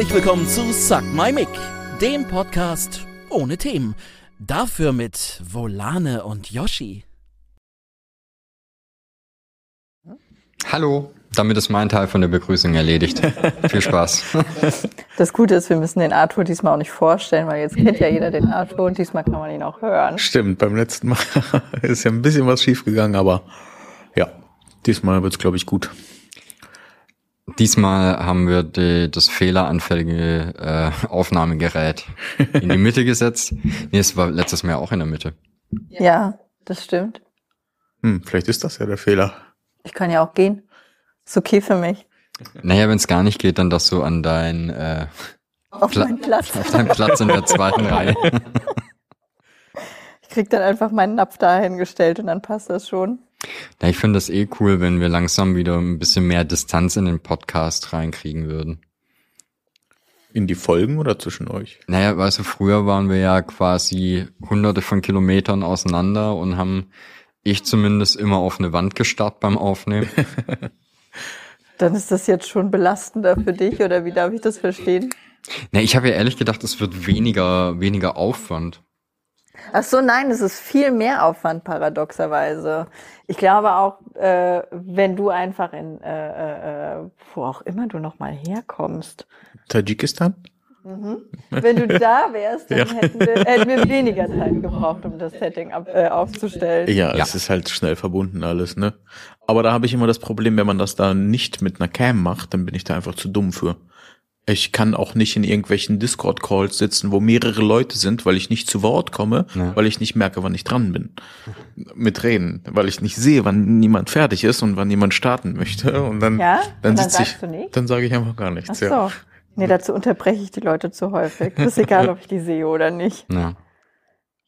Herzlich willkommen zu Suck My Mic, dem Podcast ohne Themen. Dafür mit Volane und Yoshi. Hallo, damit ist mein Teil von der Begrüßung erledigt. Viel Spaß. Das Gute ist, wir müssen den Arthur diesmal auch nicht vorstellen, weil jetzt kennt ja jeder den Arthur und diesmal kann man ihn auch hören. Stimmt, beim letzten Mal ist ja ein bisschen was schiefgegangen, aber ja, diesmal wird's glaube ich gut. Diesmal haben wir die, das fehleranfällige äh, Aufnahmegerät in die Mitte gesetzt. Nee, es war letztes Mal auch in der Mitte. Ja, das stimmt. Hm, vielleicht ist das ja der Fehler. Ich kann ja auch gehen. Ist okay für mich. Naja, wenn es gar nicht geht, dann dass du an dein äh, Auf Pla- meinen Platz. auf deinen Platz in der zweiten Reihe. Ich krieg dann einfach meinen Napf dahingestellt und dann passt das schon. Ja, ich finde das eh cool, wenn wir langsam wieder ein bisschen mehr Distanz in den Podcast reinkriegen würden. In die Folgen oder zwischen euch? Naja, weißt du, früher waren wir ja quasi hunderte von Kilometern auseinander und haben ich zumindest immer auf eine Wand gestarrt beim Aufnehmen. Dann ist das jetzt schon belastender für dich oder wie darf ich das verstehen? Na, ich habe ja ehrlich gedacht, es wird weniger, weniger Aufwand. Ach so, nein, es ist viel mehr Aufwand paradoxerweise. Ich glaube auch, äh, wenn du einfach in, äh, äh, wo auch immer du noch mal herkommst, Tadschikistan? wenn du da wärst, dann Ja. hätten, wir, hätten wir weniger Zeit gebraucht, um das Setting ab, äh, aufzustellen. Ja, Ja. es ist halt schnell verbunden alles, ne? Aber da habe ich immer das Problem, wenn man das da nicht mit einer Cam macht, dann bin ich da einfach zu dumm für. Ich kann auch nicht in irgendwelchen Discord-Calls sitzen, wo mehrere Leute sind, weil ich nicht zu Wort komme, Ja. weil ich nicht merke, wann ich dran bin. Mit Reden, weil ich nicht sehe, wann niemand fertig ist und wann jemand starten möchte. Und dann, Ja? dann dann sitze ich, dann sage ich einfach gar Ach nichts. so. Ja. Nee, dazu unterbreche ich die Leute zu häufig. Das ist egal, ob ich die sehe oder nicht. Ja.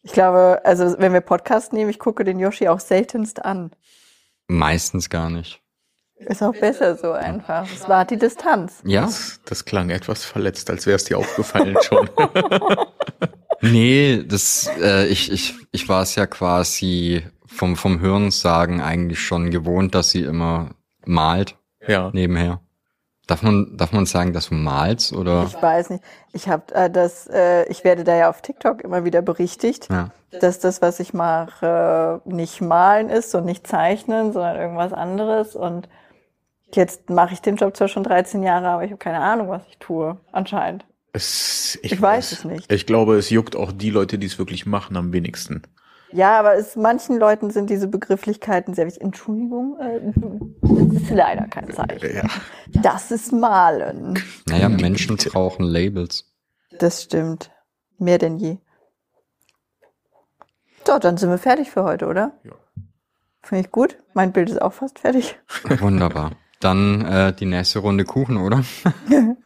Ich glaube, also wenn wir Podcast nehmen, ich gucke den Yoshi auch seltenst an. Meistens gar nicht. Ist auch besser so einfach. Es war die Distanz. Ja? Das, das klang etwas verletzt, als wäre es dir aufgefallen schon. Nee, das, äh, ich, ich, ich war es ja quasi vom, vom Hörensagen eigentlich schon gewohnt, dass sie immer malt ja. nebenher. Darf man, darf man sagen, dass du malst oder? Ich weiß nicht. Ich habe äh, das, äh, ich werde da ja auf TikTok immer wieder berichtigt, Ja. dass das, was ich mache, nicht malen ist und nicht zeichnen, sondern irgendwas anderes. Und jetzt mache ich den Job zwar schon 13 Jahre, aber ich habe keine Ahnung, was ich tue. Anscheinend. Es, Ich weiß es nicht. Ich glaube, es juckt auch die Leute, die es wirklich machen, am wenigsten. Ja, aber es, manchen Leuten sind diese Begrifflichkeiten sehr wichtig. Entschuldigung, äh, das ist leider kein Zeichen. Ja. Das ist Malen. Naja, Menschen brauchen Labels. Das stimmt. Mehr denn je. So, dann sind wir fertig für heute, oder? Ja. Finde ich gut. Mein Bild ist auch fast fertig. Wunderbar. Dann äh, die nächste Runde Kuchen, oder?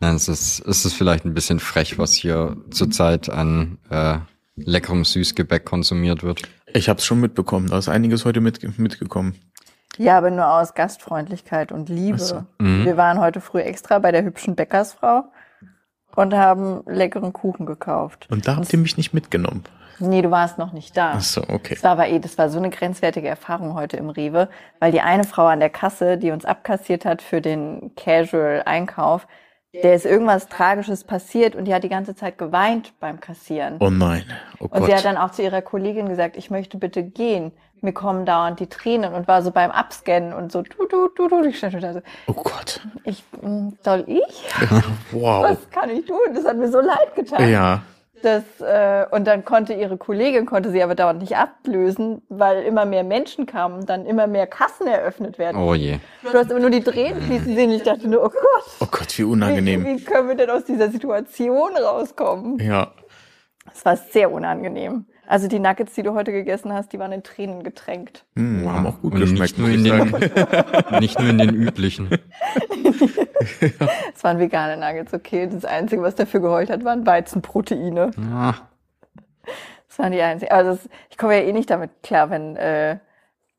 Nein, es ist, es ist vielleicht ein bisschen frech, was hier zurzeit an äh, leckerem Süßgebäck konsumiert wird. Ich habe es schon mitbekommen. Da ist einiges heute mit, mitgekommen. Ja, aber nur aus Gastfreundlichkeit und Liebe. So. Mhm. Wir waren heute früh extra bei der hübschen Bäckersfrau und haben leckeren Kuchen gekauft. Und da habt ihr mich nicht mitgenommen. Nee, du warst noch nicht da. Ach so, okay. Das war aber eh, das war so eine grenzwertige Erfahrung heute im Rewe, weil die eine Frau an der Kasse, die uns abkassiert hat für den Casual-Einkauf, der ist irgendwas Tragisches passiert und die hat die ganze Zeit geweint beim Kassieren. Oh nein. Oh und sie hat dann auch zu ihrer Kollegin gesagt, ich möchte bitte gehen. Mir kommen dauernd die Tränen und war so beim Abscannen und so, du, du, du, du. Ich stand da so, Oh Gott. ich, mm, soll ich? Wow. Was kann ich tun? Das hat mir so leid getan. Ja. Das, äh, und dann konnte ihre Kollegin, konnte sie aber dauernd nicht ablösen, weil immer mehr Menschen kamen dann immer mehr Kassen eröffnet werden. Oh je. Du hast immer nur die Tränen fließen sehen. Ich dachte nur, oh Gott, Oh Gott, wie wie, unangenehm. wie können wir denn aus dieser Situation rauskommen? Ja. Es war sehr unangenehm. Also die Nuggets, die du heute gegessen hast, die waren in Tränen getränkt. Hm, haben auch gut Und geschmeckt, nicht nur, muss in ich den, sagen. nicht nur in den üblichen. Es waren vegane Nuggets, okay. Das Einzige, was dafür geheult hat, waren Weizenproteine. Ah, Das waren die einzigen. Also das, ich komme ja eh nicht damit klar, wenn, äh,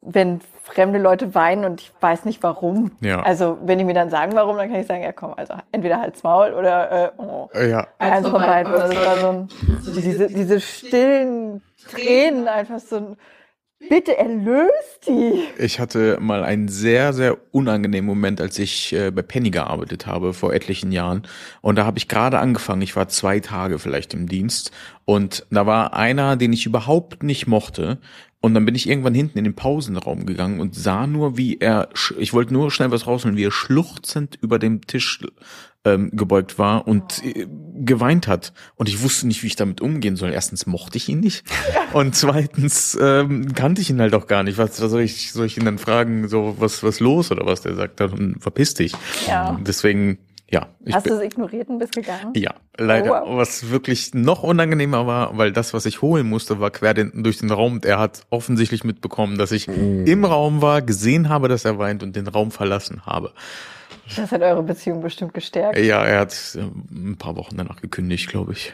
wenn fremde Leute weinen und ich weiß nicht warum. Ja. Also wenn die mir dann sagen, warum, dann kann ich sagen, ja komm, also entweder halt's Maul oder äh, oh. Äh, Ja. Eins von beiden. Also das war so ein, so diese, diese stillen Tränen, einfach so ein, Bitte erlöst die. Ich hatte mal einen sehr, sehr unangenehmen Moment, als ich äh, bei Penny gearbeitet habe, vor etlichen Jahren. Und da habe ich gerade angefangen, ich war zwei Tage vielleicht im Dienst. Und da war einer, den ich überhaupt nicht mochte. Und dann bin ich irgendwann hinten in den Pausenraum gegangen und sah nur, wie er, ich wollte nur schnell was rausholen, wie er schluchzend über dem Tisch ähm, gebeugt war und äh, geweint hat. Und ich wusste nicht, wie ich damit umgehen soll. Erstens mochte ich ihn nicht und zweitens ähm, kannte ich ihn halt auch gar nicht. Was, was soll ich, soll ich ihn dann fragen, so was was los oder was? Der sagt dann, verpiss dich. Ja. Deswegen, ja. Ich Hast du es ignoriert und bist gegangen? ja, leider. Oh, wow. Was wirklich noch unangenehmer war, weil das, was ich holen musste, war quer den, durch den Raum. Und er hat offensichtlich mitbekommen, dass ich im Raum war, gesehen habe, dass er weint und den Raum verlassen habe. Das hat eure Beziehung bestimmt gestärkt. Ja, er hat äh, ein paar Wochen danach gekündigt, glaube ich.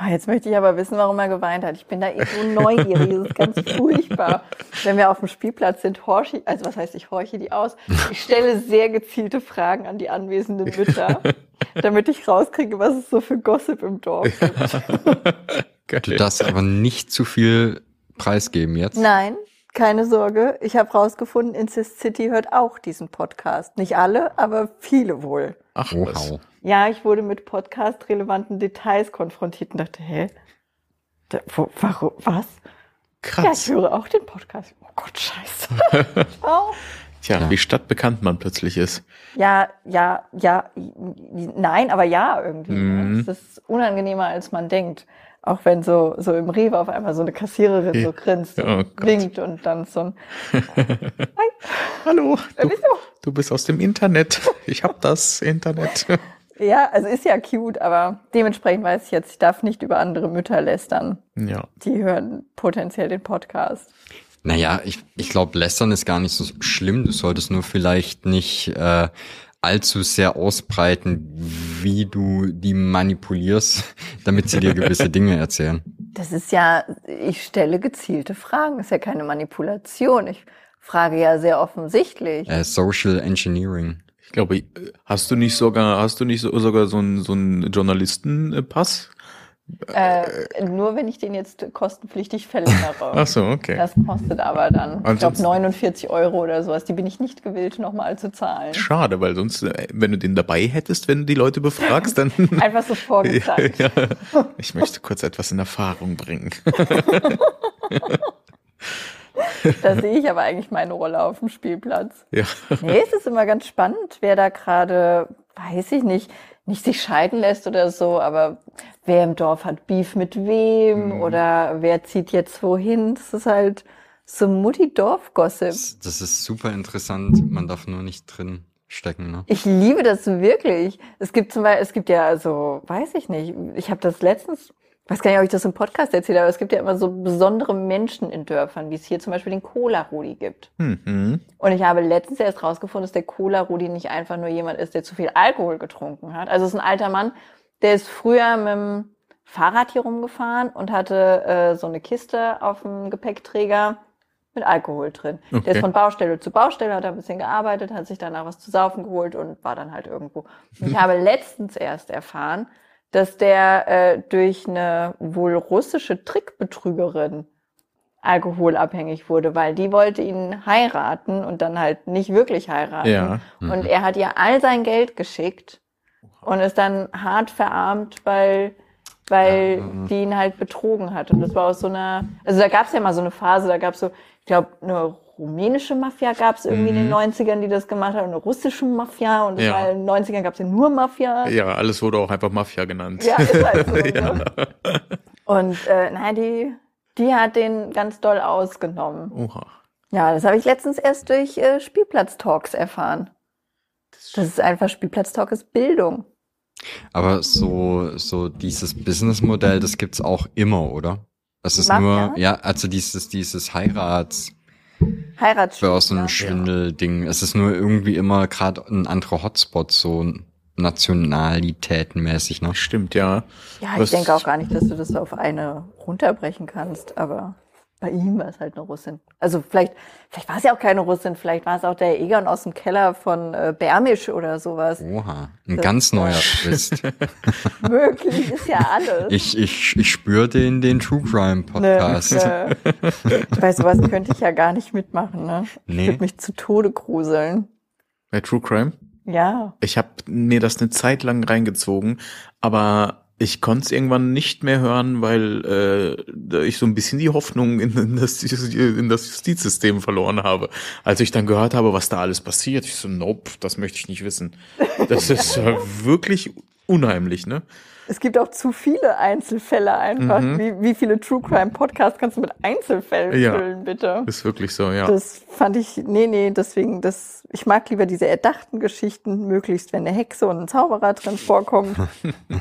Ah, Jetzt möchte ich aber wissen, warum er geweint hat. Ich bin da eh so neugierig. Das ist ganz furchtbar. Wenn wir auf dem Spielplatz sind, horche ich, also was heißt, ich horche die aus. Ich stelle sehr gezielte Fragen an die anwesenden Mütter, damit ich rauskriege, was es so für Gossip im Dorf gibt. Du darfst aber nicht zu viel preisgeben jetzt. Nein, keine Sorge. Ich habe rausgefunden, Incest City hört auch diesen Podcast. Nicht alle, aber viele wohl. Ach, was. Wow. Ja, ich wurde mit podcast-relevanten Details konfrontiert und dachte, hä? Da, wo, warum, was? Ja, ich Krass. höre auch den Podcast. Oh Gott, scheiße. oh. Tja, Ja. wie stadtbekannt man plötzlich ist. Ja, ja, ja, nein, aber ja, irgendwie. Mhm. Ne? Es ist unangenehmer, als man denkt. Auch wenn so, so im Rewe auf einmal so eine Kassiererin so grinst Oh und Gott. winkt und dann so ein, Hallo, wer du, bist du? du bist aus dem Internet. Ich hab das Internet. Ja, also ist ja cute, aber dementsprechend weiß ich jetzt, ich darf nicht über andere Mütter lästern. Ja. Die hören potenziell den Podcast. Naja, ich, ich glaube, lästern ist gar nicht so schlimm. Du solltest nur vielleicht nicht äh, allzu sehr ausbreiten, wie du die manipulierst, damit sie dir gewisse Dinge erzählen. Das ist ja, ich stelle gezielte Fragen, ist ja keine Manipulation. Ich frage ja sehr offensichtlich. Äh, Social Engineering. Ich glaube, hast du nicht sogar, hast du nicht so, sogar so einen, so einen Journalistenpass? Äh, nur wenn ich den jetzt kostenpflichtig verlängere. Ach so, okay. Das kostet aber dann, ich glaube, Ansonsten- 49 Euro oder sowas. Die bin ich nicht gewillt, nochmal zu zahlen. Schade, weil sonst, äh, wenn du den dabei hättest, wenn du die Leute befragst, dann. Einfach so vorgezeigt. ja, ich möchte kurz etwas in Erfahrung bringen. Da sehe ich aber eigentlich meine Rolle auf dem Spielplatz. Ja. Nee, es ist immer ganz spannend, wer da gerade, weiß ich nicht, nicht sich scheiden lässt oder so, aber wer im Dorf hat Beef mit wem Mhm. oder wer zieht jetzt wohin. Das ist halt so Mutti-Dorf-Gossip. Das, das ist super interessant. Man darf nur nicht drin stecken. Ne? Ich liebe das wirklich. Es gibt zum Beispiel, es gibt ja so, weiß ich nicht, ich habe das letztens, weiß gar nicht, ob ich das im Podcast erzähle, aber es gibt ja immer so besondere Menschen in Dörfern, wie es hier zum Beispiel den Cola-Rudi gibt. Mhm. Und ich habe letztens erst rausgefunden, dass der Cola-Rudi nicht einfach nur jemand ist, der zu viel Alkohol getrunken hat. Also es ist ein alter Mann, der ist früher mit dem Fahrrad hier rumgefahren und hatte äh, so eine Kiste auf dem Gepäckträger mit Alkohol drin. Der Okay. ist von Baustelle zu Baustelle, hat da ein bisschen gearbeitet, hat sich danach was zu saufen geholt und war dann halt irgendwo. Und ich habe letztens erst erfahren, dass der äh, durch eine wohl russische Trickbetrügerin alkoholabhängig wurde, weil die wollte ihn heiraten und dann halt nicht wirklich heiraten. Ja. Und er hat ihr all sein Geld geschickt und ist dann hart verarmt, weil weil die ihn halt betrogen hat. Und das war aus so einer, also da gab es ja mal so eine Phase, da gab es so, ich glaube, eine rumänische Mafia gab es irgendwie in den 90ern, die das gemacht hat, und eine russische Mafia und Ja. war in den 90ern gab es ja nur Mafia. Ja, alles wurde auch einfach Mafia genannt. Ja, ist halt so. Ja. Ne? Und äh, nein, die, die hat den ganz doll ausgenommen. Oha. Ja, das habe ich letztens erst durch äh, Spielplatz-Talks erfahren. Das ist einfach, Spielplatz-Talk ist Bildung. Aber so, so dieses Businessmodell, das gibt's auch immer, oder? Es ist Mafia? nur, ja, also dieses, dieses Heirats, Heiratsspiel. Börsenschwindel-Ding. Es ist nur irgendwie immer gerade ein anderer Hotspot, so nationalitätenmäßig, ne? Stimmt, ja. Ja, ich Was- denke auch gar nicht, dass du das auf eine runterbrechen kannst, aber Bei ihm war es halt eine Russin. Also vielleicht, vielleicht war es ja auch keine Russin, vielleicht war es auch der Egon aus dem Keller von äh, Bermisch oder sowas. Oha, ein Das- ganz neuer Twist. Möglich ist ja alles. Ich, ich, ich spüre den, den True Crime Podcast. Ne, äh, bei sowas könnte ich ja gar nicht mitmachen, ne? Ich Nee. würde mich zu Tode gruseln. Bei True Crime? Ja. Ich habe mir das eine Zeit lang reingezogen, aber ich konnte es irgendwann nicht mehr hören, weil äh, ich so ein bisschen die Hoffnung in, in, das, in das Justizsystem verloren habe. Als ich dann gehört habe, was da alles passiert, ich so, nope, das möchte ich nicht wissen. Das ist äh, wirklich unheimlich, ne? Es gibt auch zu viele Einzelfälle einfach. Mhm. Wie, wie viele True Crime Podcasts kannst du mit Einzelfällen Ja. füllen, bitte? Ist wirklich so, ja. Das fand ich, nee, nee, deswegen, das, ich mag lieber diese erdachten Geschichten, möglichst, wenn eine Hexe und ein Zauberer drin vorkommen.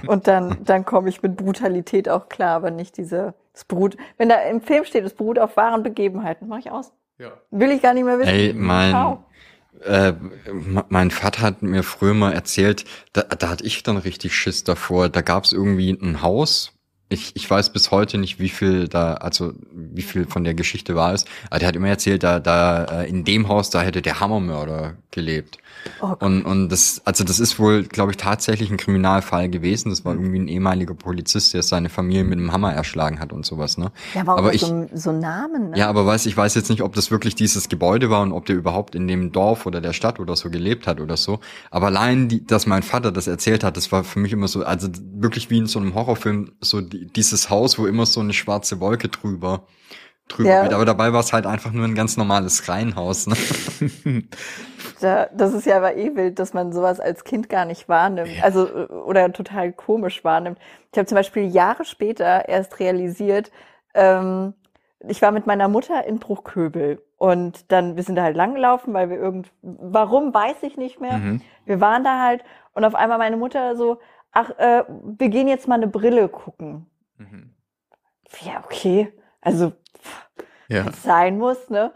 und dann, dann komme ich mit Brutalität auch klar, aber nicht diese, das beruht, wenn da im Film steht, es beruht auf wahren Begebenheiten, mach ich aus. ja. Will ich gar nicht mehr wissen. Ey, mein, Ciao. Äh, mein Vater hat mir früher mal erzählt, da, da hatte ich dann richtig Schiss davor. Da gab es irgendwie ein Haus. Ich, ich weiß bis heute nicht, wie viel da, also wie viel von der Geschichte war es. Aber der hat immer erzählt, da, da äh, in dem Haus, da hätte der Hammermörder gelebt. Oh. Und, und das, also das ist wohl, glaube ich, tatsächlich ein Kriminalfall gewesen. Das war Mhm. irgendwie ein ehemaliger Polizist, der seine Familie mit einem Hammer erschlagen hat und sowas, ne? Ja, aber auch ich, so, so Namen, ne? ja, aber weiß, ich weiß jetzt nicht, ob das wirklich dieses Gebäude war und ob der überhaupt in dem Dorf oder der Stadt oder so gelebt hat oder so. Aber allein, die, dass mein Vater das erzählt hat, das war für mich immer so, also wirklich wie in so einem Horrorfilm, so die, dieses Haus, wo immer so eine schwarze Wolke drüber drüber Ja. geht. Aber dabei war es halt einfach nur ein ganz normales Reihenhaus. Ne? Da, das ist ja aber eh wild, dass man sowas als Kind gar nicht wahrnimmt. Also, äh, oder total komisch wahrnimmt. Ich habe zum Beispiel Jahre später erst realisiert, ähm, ich war mit meiner Mutter in Bruchköbel und dann, wir sind da halt langgelaufen, weil wir irgend, warum, weiß ich nicht mehr. Mhm. Wir waren da halt und auf einmal meine Mutter so, ach, äh, wir gehen jetzt mal eine Brille gucken. Mhm. Ja, okay. Also, Ja. sein muss, ne?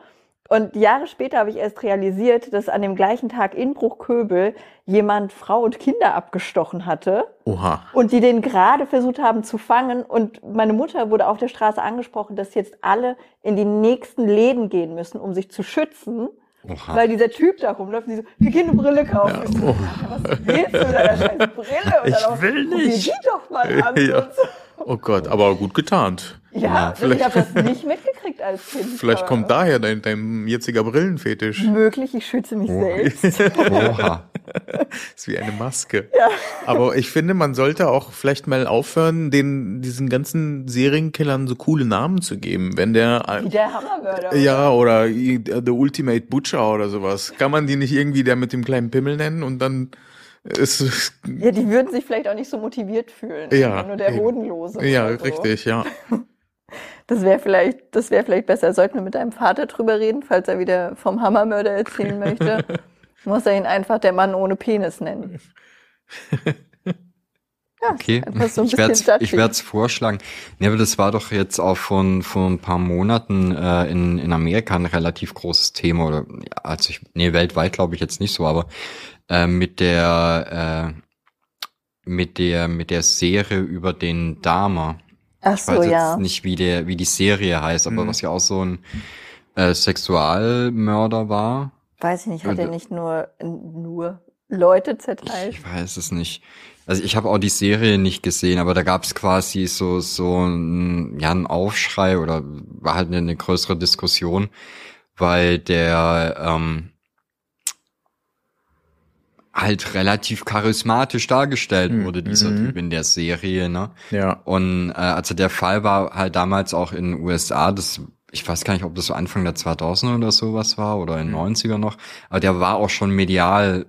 Und Jahre später habe ich erst realisiert, dass an dem gleichen Tag in Bruchköbel jemand Frau und Kinder abgestochen hatte Oha. und die den gerade versucht haben zu fangen. Und meine Mutter wurde auf der Straße angesprochen, dass jetzt alle in die nächsten Läden gehen müssen, um sich zu schützen, Oha. weil dieser Typ da rumläuft und die so, wir gehen eine Brille kaufen. Ich so, oh. Was willst du mit deiner scheiß Brille? Und Ich dann auch, will "Guck nicht." die doch mal an. Ja. So. Oh Gott, aber gut getarnt. Ja, vielleicht- ich habe das nicht mitgekriegt als Kind. Vielleicht aber kommt daher dein, dein jetziger Brillenfetisch. Möglich, ich schütze mich Oh. selbst. Oha. ist wie eine Maske. Ja. Aber ich finde, man sollte auch vielleicht mal aufhören, den, diesen ganzen Serienkillern so coole Namen zu geben. Wenn der, Wie der Hammermörder. ja, oder The Ultimate Butcher oder sowas. Kann man die nicht irgendwie der mit dem kleinen Pimmel nennen und dann ist es, Ja, die würden sich vielleicht auch nicht so motiviert fühlen. Ja, Nur der eben. Hodenlose. ja, so. richtig, ja. Das wäre vielleicht, das wäre vielleicht besser. Sollten wir mit deinem Vater drüber reden, falls er wieder vom Hammermörder erzählen möchte. Muss er ihn einfach der Mann ohne Penis nennen. Ja, Okay, so ich werde werd's vorschlagen. Nee, aber das war doch jetzt auch von vor ein paar Monaten äh, in, in Amerika ein relativ großes Thema oder also ich, nee, weltweit glaube ich jetzt nicht so, aber äh, mit der äh, mit der mit der Serie über den Dama. Ach Ich weiß so, jetzt ja. nicht, wie der wie die Serie heißt, aber Mhm. was ja auch so ein äh, Sexualmörder war. Weiß ich nicht, hat Äh, er nicht nur, nur Leute zerteilt? Ich weiß es nicht. Also ich habe auch die Serie nicht gesehen, aber da gab es quasi so so ein, ja, ein Aufschrei oder war halt eine, eine größere Diskussion, weil der ähm, halt relativ charismatisch dargestellt Mhm. wurde, dieser Mhm. Typ in der Serie, ne? Ja. Und äh, also der Fall war halt damals auch in den USA, das ich weiß gar nicht, ob das so Anfang der 2000er oder sowas war oder in den 90er noch, aber der war auch schon medial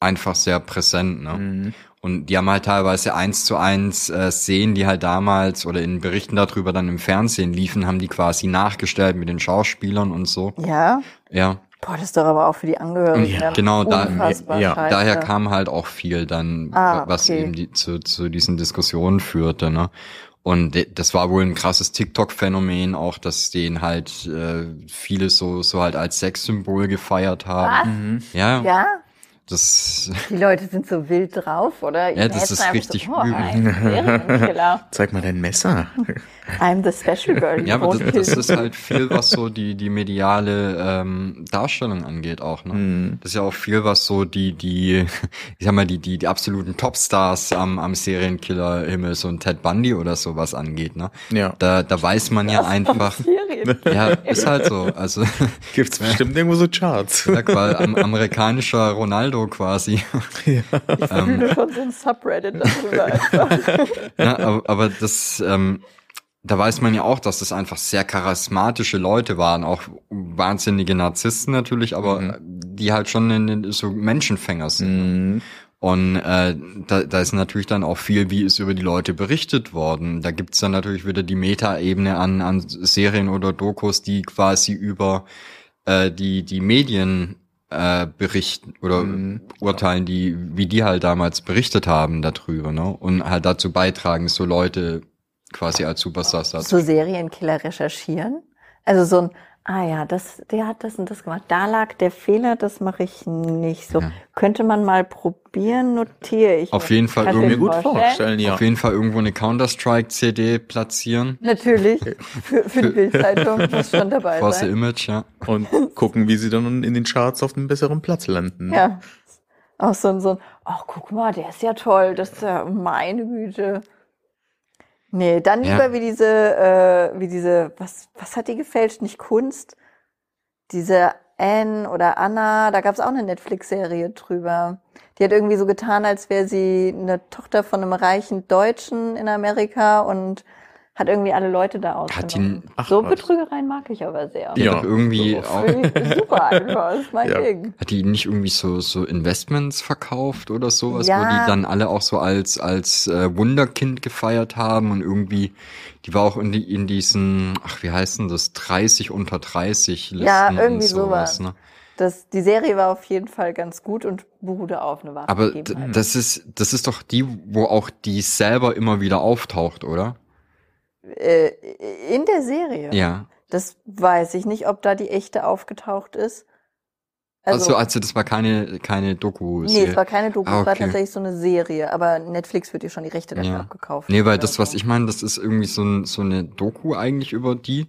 einfach sehr präsent, ne? Mhm. Und die haben halt teilweise eins zu eins äh, Szenen, die halt damals oder in Berichten darüber dann im Fernsehen liefen, haben die quasi nachgestellt mit den Schauspielern und so. Ja. Ja, Boah, das ist doch aber auch für die Angehörigen. Ja, genau, da- ja, scheiße. daher kam halt auch viel dann, Ah, was okay. eben die, zu, zu diesen Diskussionen führte, ne? Und das war wohl ein krasses TikTok-Phänomen auch, dass den halt äh, viele so so halt als Sexsymbol gefeiert haben. Was? Mhm. Ja, Ja? Das, Die Leute sind so wild drauf, oder? Ja, das ist einfach richtig so, oh, übel. Serienkiller. Zeig mal dein Messer. I'm the special girl. ja, aber das, das ist halt viel, was so die, die mediale ähm, Darstellung angeht auch, ne? Mhm. Das ist ja auch viel, was so die, die, ich sag mal, die, die, die absoluten Topstars am, am Serienkiller-Himmel, so ein Ted Bundy oder sowas angeht, ne? Ja. Da, da weiß man ja einfach, Serien. ja, ist halt so, also, Gibt's bestimmt irgendwo so Charts. sag mal, am, amerikanischer Ronaldo quasi. Ich fühle schon so ein Subreddit darüber einfach. Ja, aber, aber das, ähm, da weiß man ja auch, dass das einfach sehr charismatische Leute waren, auch wahnsinnige Narzissten natürlich, aber Mhm. die halt schon in, so Menschenfänger sind. Mhm. Und äh, da, da ist natürlich dann auch viel, wie ist über die Leute berichtet worden. Da gibt's dann natürlich wieder die Metaebene an, an Serien oder Dokus, die quasi über äh, die, die Medien äh, berichten oder Mhm. urteilen, die, wie die halt damals berichtet haben darüber, ne? Und halt dazu beitragen, so Leute quasi als Superstars dazu. So Serienkiller recherchieren? Also so ein, ah ja, das, der hat das und das gemacht. Da lag der Fehler, das mache ich nicht so. Ja. Könnte man mal probieren, notiere ich. Auf jeden Fall irgendwie Gut vorstellen? vorstellen, ja. Auf jeden Fall irgendwo eine Counter-Strike-CD platzieren. Natürlich. Für, für die Bildzeitung muss schon dabei For the sein. Image, ja. Und gucken, wie sie dann in den Charts auf einem besseren Platz landen. Ja. Auch so ein, so ein, ach guck mal, der ist ja toll, das ist ja, meine Güte. Nee, dann Ja. lieber wie diese, äh, wie diese, was, was hat die gefälscht? Nicht Kunst? Diese Anne oder Anna, da gab es auch eine Netflix-Serie drüber. Die hat irgendwie so getan, als wäre sie eine Tochter von einem reichen Deutschen in Amerika und hat irgendwie alle Leute da Hat die- ausgenommen. ach so was. Betrügereien mag ich aber sehr. Die Ja, hat doch irgendwie sowas. auch, Super einfach, ist mein Ja. Ding. hat die nicht irgendwie so, so Investments verkauft oder sowas, wo Ja. die dann alle auch so als, als äh, Wunderkind gefeiert haben und irgendwie, die war auch in, die, in diesen, ach, wie heißt denn das, 30 unter 30 Listen Ja, und irgendwie sowas, sowas. ne? Das, die Serie war auf jeden Fall ganz gut und beruhte auf eine Waffe. Aber das ist, das ist doch die, wo auch die selber immer wieder auftaucht, oder? Äh, in der Serie. Ja. Das weiß ich nicht, ob da die echte aufgetaucht ist. Also, also das war keine, keine doku nee, es war keine Doku, Ah, es war okay. tatsächlich so eine Serie, aber Netflix wird dir schon die Rechte dafür Ja. abgekauft. Nee, weil das, was so. ich meine, das ist irgendwie so, ein, so eine Doku eigentlich über die,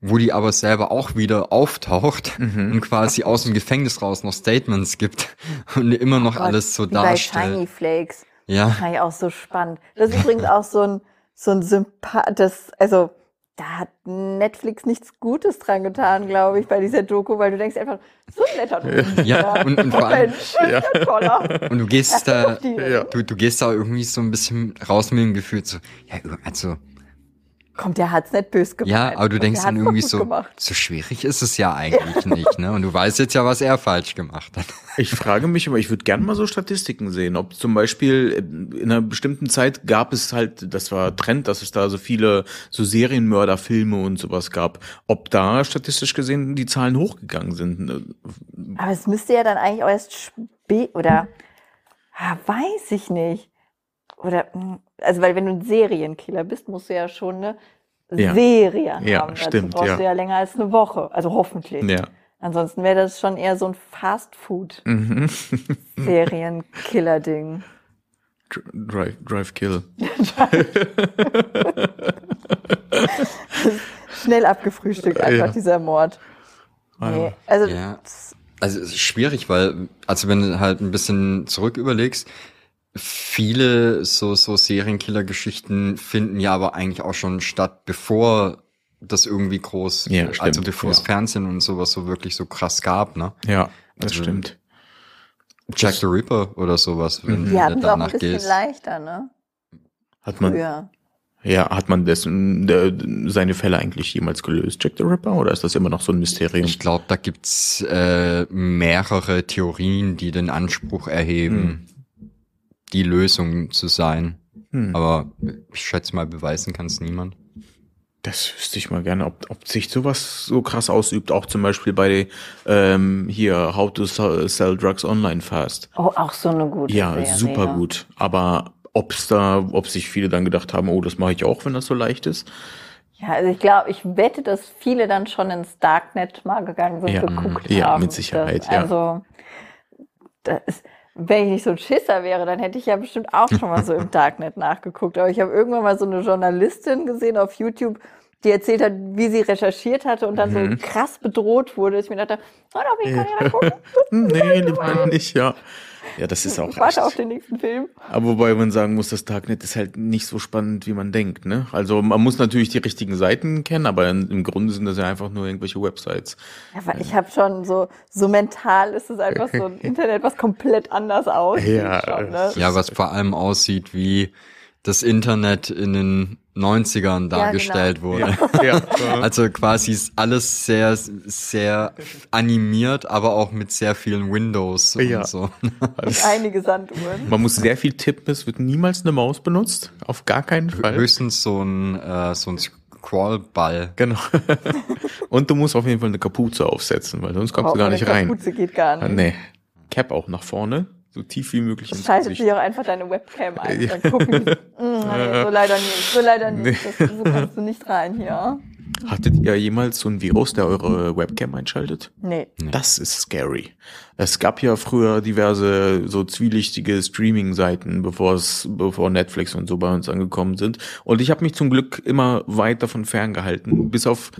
wo die aber selber auch wieder auftaucht Mhm. und quasi aus dem Gefängnis raus noch Statements gibt und immer noch Oh Gott, alles so wie bei Shiny darstellt. Flakes. Ja, Fand ich auch so spannend. Das ist übrigens auch so ein, so ein Sympath, das, also, da hat Netflix nichts Gutes dran getan, glaube ich, bei dieser Doku, weil du denkst einfach, so ein netter Typ. Ja, und- und vor allem- ja und du gehst da, Ja. du, du gehst da irgendwie so ein bisschen raus mit dem Gefühl so, ja, also, Kommt, der hat's nicht böse gemeint. ja, aber du Und denkst dann irgendwie so, Gemacht. so schwierig ist es ja eigentlich nicht, ne? Und du weißt jetzt ja, was er falsch gemacht hat. Ich frage mich aber, ich würde gerne mal so Statistiken sehen, ob zum Beispiel in einer bestimmten Zeit gab es halt, das war Trend, dass es da so viele so Serienmörderfilme und sowas gab, ob da statistisch gesehen die Zahlen hochgegangen sind. Aber es müsste ja dann eigentlich auch erst spät, oder, ah, weiß ich nicht. Oder, hm, also, weil wenn du ein Serienkiller bist, musst du ja schon eine Ja. Serie Ja, haben. stimmt, Dazu brauchst ja. du ja länger als eine Woche. Also hoffentlich. Ja. Ansonsten wäre das schon eher so ein Mhm. Fast-Food-Serienkiller-Ding. Drive, Drive Kill. Schnell abgefrühstückt, einfach Ja. dieser Mord. Nee, Ah, also, Ja. Also es ist schwierig, weil, also wenn du halt ein bisschen zurück überlegst, viele so, so Serienkiller-Geschichten finden ja aber eigentlich auch schon statt, bevor das irgendwie groß, Ja, also stimmt, bevor es ja. Fernsehen und sowas so wirklich so krass gab, ne? Ja, das Also, stimmt. Jack the Ripper oder sowas, wenn die du hatten es auch ein danach bisschen gehst. leichter, ne? Hat man, Früher. ja, hat man dessen, der, seine Fälle eigentlich jemals gelöst, Jack the Ripper, oder ist das immer noch so ein Mysterium? Ich glaube, da gibt's äh, mehrere Theorien, die den Anspruch erheben, die Lösung zu sein. Hm. Aber ich schätze mal, beweisen kann es niemand. Das wüsste ich mal gerne, ob, ob sich sowas so krass ausübt, auch zum Beispiel bei ähm, hier How to Sell Sell Drugs Online Fast. Oh, auch so eine gute Ja, Serie. super gut. Aber ob's da, ob sich viele dann gedacht haben, oh, das mache ich auch, wenn das so leicht ist. Ja, also ich glaube, ich wette, dass viele dann schon ins Darknet mal gegangen sind, Ja, geguckt ja, haben. mit Sicherheit, Das, ja. Also das ist, wenn ich nicht so ein Schisser wäre, dann hätte ich ja bestimmt auch schon mal so im Darknet nachgeguckt. Aber ich habe irgendwann mal so eine Journalistin gesehen auf YouTube, die erzählt hat, wie sie recherchiert hatte und dann Mhm. so krass bedroht wurde, dass ich mir dachte, oh, da bin ich gar nicht gucken. nee, lieber nicht, ja. Ja, das ist auch Ich warte auf den nächsten Film. Aber wobei man sagen muss, das Darknet ist halt nicht so spannend, wie man denkt. Ne? Also man muss natürlich die richtigen Seiten kennen, aber im Grunde sind das ja einfach nur irgendwelche Websites. Ja, weil ich habe schon so, so mental ist es einfach so ein Internet, was komplett anders aussieht. Ja, schon, ne? Ja, was vor allem aussieht wie das Internet in den 90ern dargestellt wurde. ja. Also quasi ist alles sehr, sehr animiert, aber auch mit sehr vielen Windows Ja. und so. Einige Sanduhren. Man muss sehr viel tippen, es wird niemals eine Maus benutzt. Auf gar keinen Fall. Höchstens so ein, äh, so ein Scrollball. Genau. Und du musst auf jeden Fall eine Kapuze aufsetzen, weil sonst kommst du gar nicht rein. Kapuze geht gar nicht. Nee. Cap auch nach vorne, so tief wie möglich ins Schaltet Gesicht. sich auch einfach deine Webcam ein. Ja. Dann gucken "Mm, nee, so leider nicht, so leider nicht. Das, so kannst du nicht rein hier. Hattet ihr jemals so ein Virus, der eure Webcam einschaltet? Nee. Das ist scary. Es gab ja früher diverse so zwielichtige Streaming-Seiten, bevor es, bevor Netflix und so bei uns angekommen sind. Und ich habe mich zum Glück immer weit davon ferngehalten, bis auf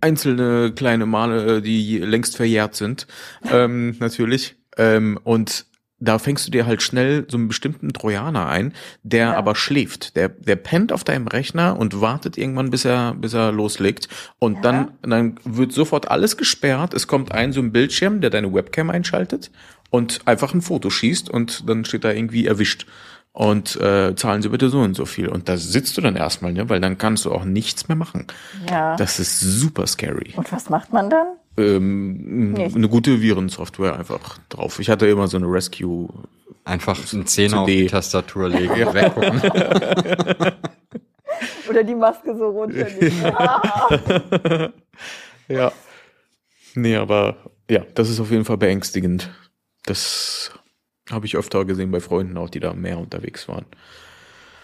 einzelne kleine Male, die längst verjährt sind, ähm, natürlich. Ähm, und da fängst du dir halt schnell so einen bestimmten Trojaner ein, der Ja. aber schläft. Der, der pennt auf deinem Rechner und wartet irgendwann, bis er, bis er loslegt. Und Ja. dann, dann wird sofort alles gesperrt. Es kommt ein so ein Bildschirm, der deine Webcam einschaltet und einfach ein Foto schießt und dann steht da irgendwie erwischt. Und äh, zahlen Sie bitte so und so viel. Und da sitzt du dann erstmal, ne? weil dann kannst du auch nichts mehr machen. Ja. Das ist super scary. Und was macht man dann? Ähm, eine gute Virensoftware einfach drauf. Ich hatte immer so eine Rescue. Einfach einen Zehner auf die Tastatur legen und weggucken. Oder die Maske so runternehmen. Ja. Nee, aber ja, das ist auf jeden Fall beängstigend. Das habe ich öfter gesehen bei Freunden auch, die da mehr unterwegs waren.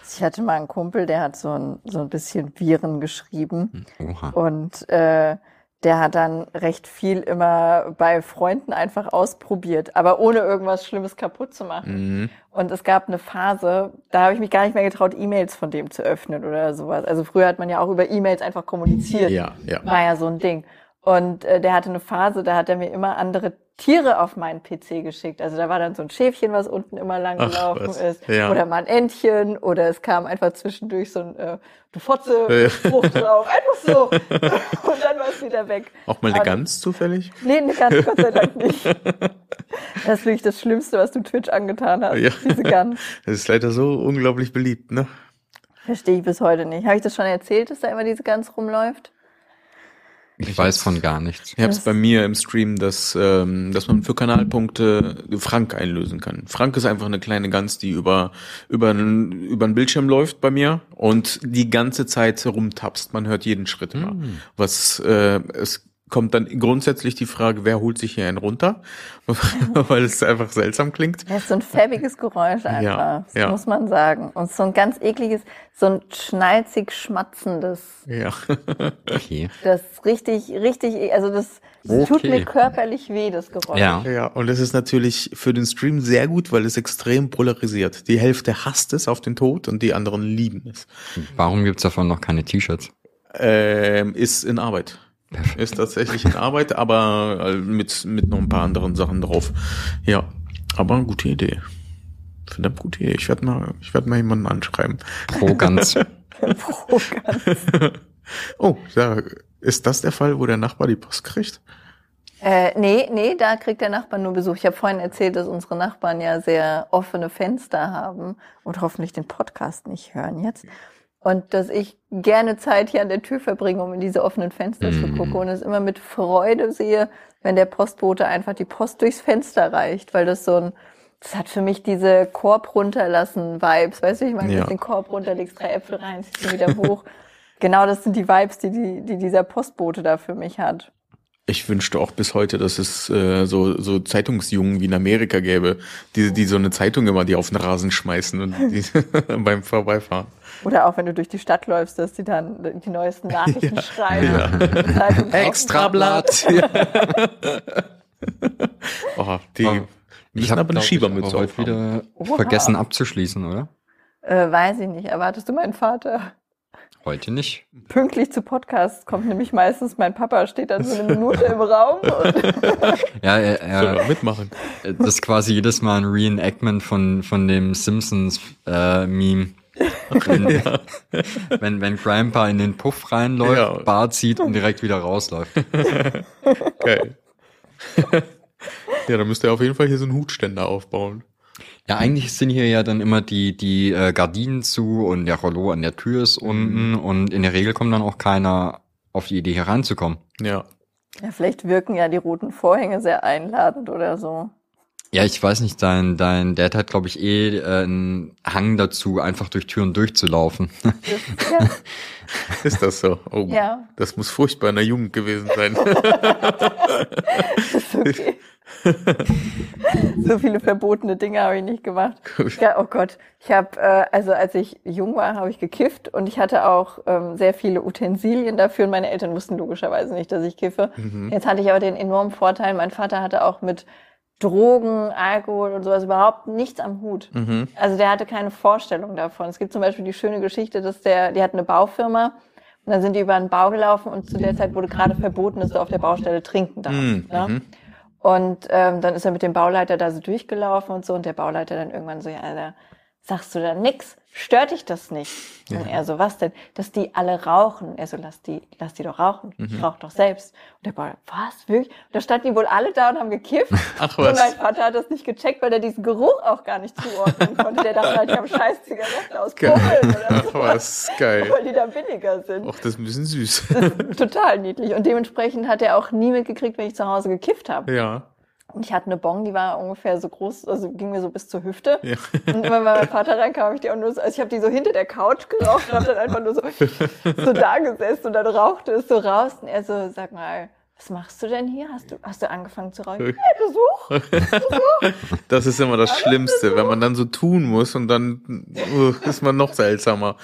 Ich hatte mal einen Kumpel, der hat so ein, so ein bisschen Viren geschrieben. Oha. Und äh, der hat dann recht viel immer bei Freunden einfach ausprobiert, aber ohne irgendwas Schlimmes kaputt zu machen. Mhm. Und es gab eine Phase, da habe ich mich gar nicht mehr getraut, E-Mails von dem zu öffnen oder sowas. Also früher hat man ja auch über E-Mails einfach kommuniziert. Ja, ja. War ja so ein Ding. Und äh, der hatte eine Phase, da hat er mir immer andere Tiere auf meinen PC geschickt. Also da war dann so ein Schäfchen, was unten immer lang gelaufen ist. Ja. Oder mal ein Entchen. Oder es kam einfach zwischendurch so ein äh, du Fotze. Frucht drauf. Einfach so. Und dann war es wieder weg. Auch mal eine Aber- Gans zufällig? Nee, nee, ganz Gott sei Dank nicht. Das ist wirklich das Schlimmste, was du Twitch angetan hast. Ja. Diese Gans. Das ist leider so unglaublich beliebt, ne? Verstehe ich bis heute nicht. Habe ich das schon erzählt, dass da immer diese Gans rumläuft? Ich weiß von gar nichts. Ich habe es bei mir im Stream, dass, ähm, dass man für Kanalpunkte Frank einlösen kann. Frank ist einfach eine kleine Gans, die über, über, einen, über einen Bildschirm läuft bei mir und die ganze Zeit rumtapst. Man hört jeden Schritt immer. Was äh, es kommt dann grundsätzlich die Frage, wer holt sich hier einen runter? Weil es einfach seltsam klingt. Das ist so ein fäbiges Geräusch einfach. Ja, das ja. muss man sagen. Und so ein ganz ekliges, so ein schnalzig schmatzendes. Ja. Okay. Das richtig, richtig, also das, das tut Okay. mir körperlich weh, das Geräusch. Ja. Ja, und es ist natürlich für den Stream sehr gut, weil es extrem polarisiert. Die Hälfte hasst es auf den Tod und die anderen lieben es. Warum gibt's davon noch keine T-Shirts? Ähm, ist in Arbeit. Perfekt. Ist tatsächlich in Arbeit, aber äh, mit, mit noch ein paar anderen Sachen drauf. Ja, aber eine gute Idee. Finde eine gute Idee. Ich werde mal, ich werde mal jemanden anschreiben. Pro ganz. Pro Gans. Oh, ja, ist das der Fall, wo der Nachbar die Post kriegt? Äh, nee, nee, da kriegt der Nachbar nur Besuch. Ich habe vorhin erzählt, dass unsere Nachbarn ja sehr offene Fenster haben und hoffentlich den Podcast nicht hören jetzt. Und dass ich gerne Zeit hier an der Tür verbringe, um in diese offenen Fenster zu Mhm. gucken und es immer mit Freude sehe, wenn der Postbote einfach die Post durchs Fenster reicht, weil das so ein, das hat für mich diese Korb runterlassen Vibes, weißt du, ich meine, Ja. du den Korb runterlegst, drei Äpfel rein, ziehst ihn wieder hoch. Genau das sind die Vibes, die, die, die dieser Postbote da für mich hat. Ich wünschte auch bis heute, dass es äh, so, so Zeitungsjungen wie in Amerika gäbe, die, die so eine Zeitung immer die auf den Rasen schmeißen und die beim Vorbeifahren. Oder auch wenn du durch die Stadt läufst, dass die dann die neuesten Nachrichten schreiben. Ja. Extrablatt. Oh, die, Oh. müssen Ich habe aber eine Schiebermütze heute wieder Oha. vergessen abzuschließen, oder? Äh, weiß ich nicht. Erwartest du meinen Vater? Heute nicht. Pünktlich zu Podcasts kommt nämlich meistens mein Papa, steht dann so eine Minute im Raum und Ja, er, er, mitmachen. das ist quasi jedes Mal ein Reenactment von, von dem Simpsons-Meme. wenn, wenn, wenn Grandpa in den Puff reinläuft, Ja. Bart zieht und direkt wieder rausläuft. Geil. ja, dann müsst ihr auf jeden Fall hier so einen Hutständer aufbauen. Ja, eigentlich sind hier ja dann immer die, die äh, Gardinen zu und der Rollo an der Tür ist unten und in der Regel kommt dann auch keiner auf die Idee, hier reinzukommen. Ja. ja, vielleicht wirken ja die roten Vorhänge sehr einladend oder so. Ja, ich weiß nicht, dein, dein Dad hat, glaube ich, eh äh, einen Hang dazu, einfach durch Türen durchzulaufen. Ja, Ist das so? Oh, Ja. das muss furchtbar in der Jugend gewesen sein. das ist okay. so viele verbotene Dinge habe ich nicht gemacht. Ja, oh Gott. Ich habe, äh, also als ich jung war, habe ich gekifft und ich hatte auch ähm, sehr viele Utensilien dafür und meine Eltern wussten logischerweise nicht, dass ich kiffe. Jetzt hatte ich aber den enormen Vorteil, mein Vater hatte auch mit Drogen, Alkohol und sowas überhaupt nichts am Hut. Also der hatte keine Vorstellung davon. Es gibt zum Beispiel die schöne Geschichte, dass der, die hat eine Baufirma und dann sind die über einen Bau gelaufen und zu der Zeit wurde gerade verboten, dass du auf der Baustelle trinken darfst. Mhm. Ne? Und ähm, dann ist er mit dem Bauleiter da so durchgelaufen und so. Und der Bauleiter dann irgendwann so, ja, Alter, sagst du da nix? Stört dich das nicht? Und er so, was denn? Dass die alle rauchen. Er so, lass die, lass die doch rauchen. Mhm. Ich rauch doch selbst. Und der Bauleiter, was, wirklich? Und da standen die wohl alle da und haben gekifft. Ach Und mein was. Vater hat das nicht gecheckt, weil er diesen Geruch auch gar nicht zuordnen konnte. Der dachte halt, die haben scheiß Zigaretten aus Polen oder Ach so. was, geil. Weil die da billiger sind. Och, das ist ein bisschen süß. Total niedlich. Und dementsprechend hat er auch nie mitgekriegt, wenn ich zu Hause gekifft habe. ja. Und ich hatte eine Bong, die war ungefähr so groß, also ging mir so bis zur Hüfte. Ja. Und immer wenn mein Vater reinkam, habe ich die auch nur so, also ich habe die so hinter der Couch geraucht und habe dann einfach nur so, so da gesessen und dann rauchte es so raus. Und er so, sag mal, was machst du denn hier? Hast du, hast du angefangen zu rauchen? Ja, Besuch. Das ist immer das Schlimmste, wenn man dann so tun muss und dann uh, ist man noch seltsamer.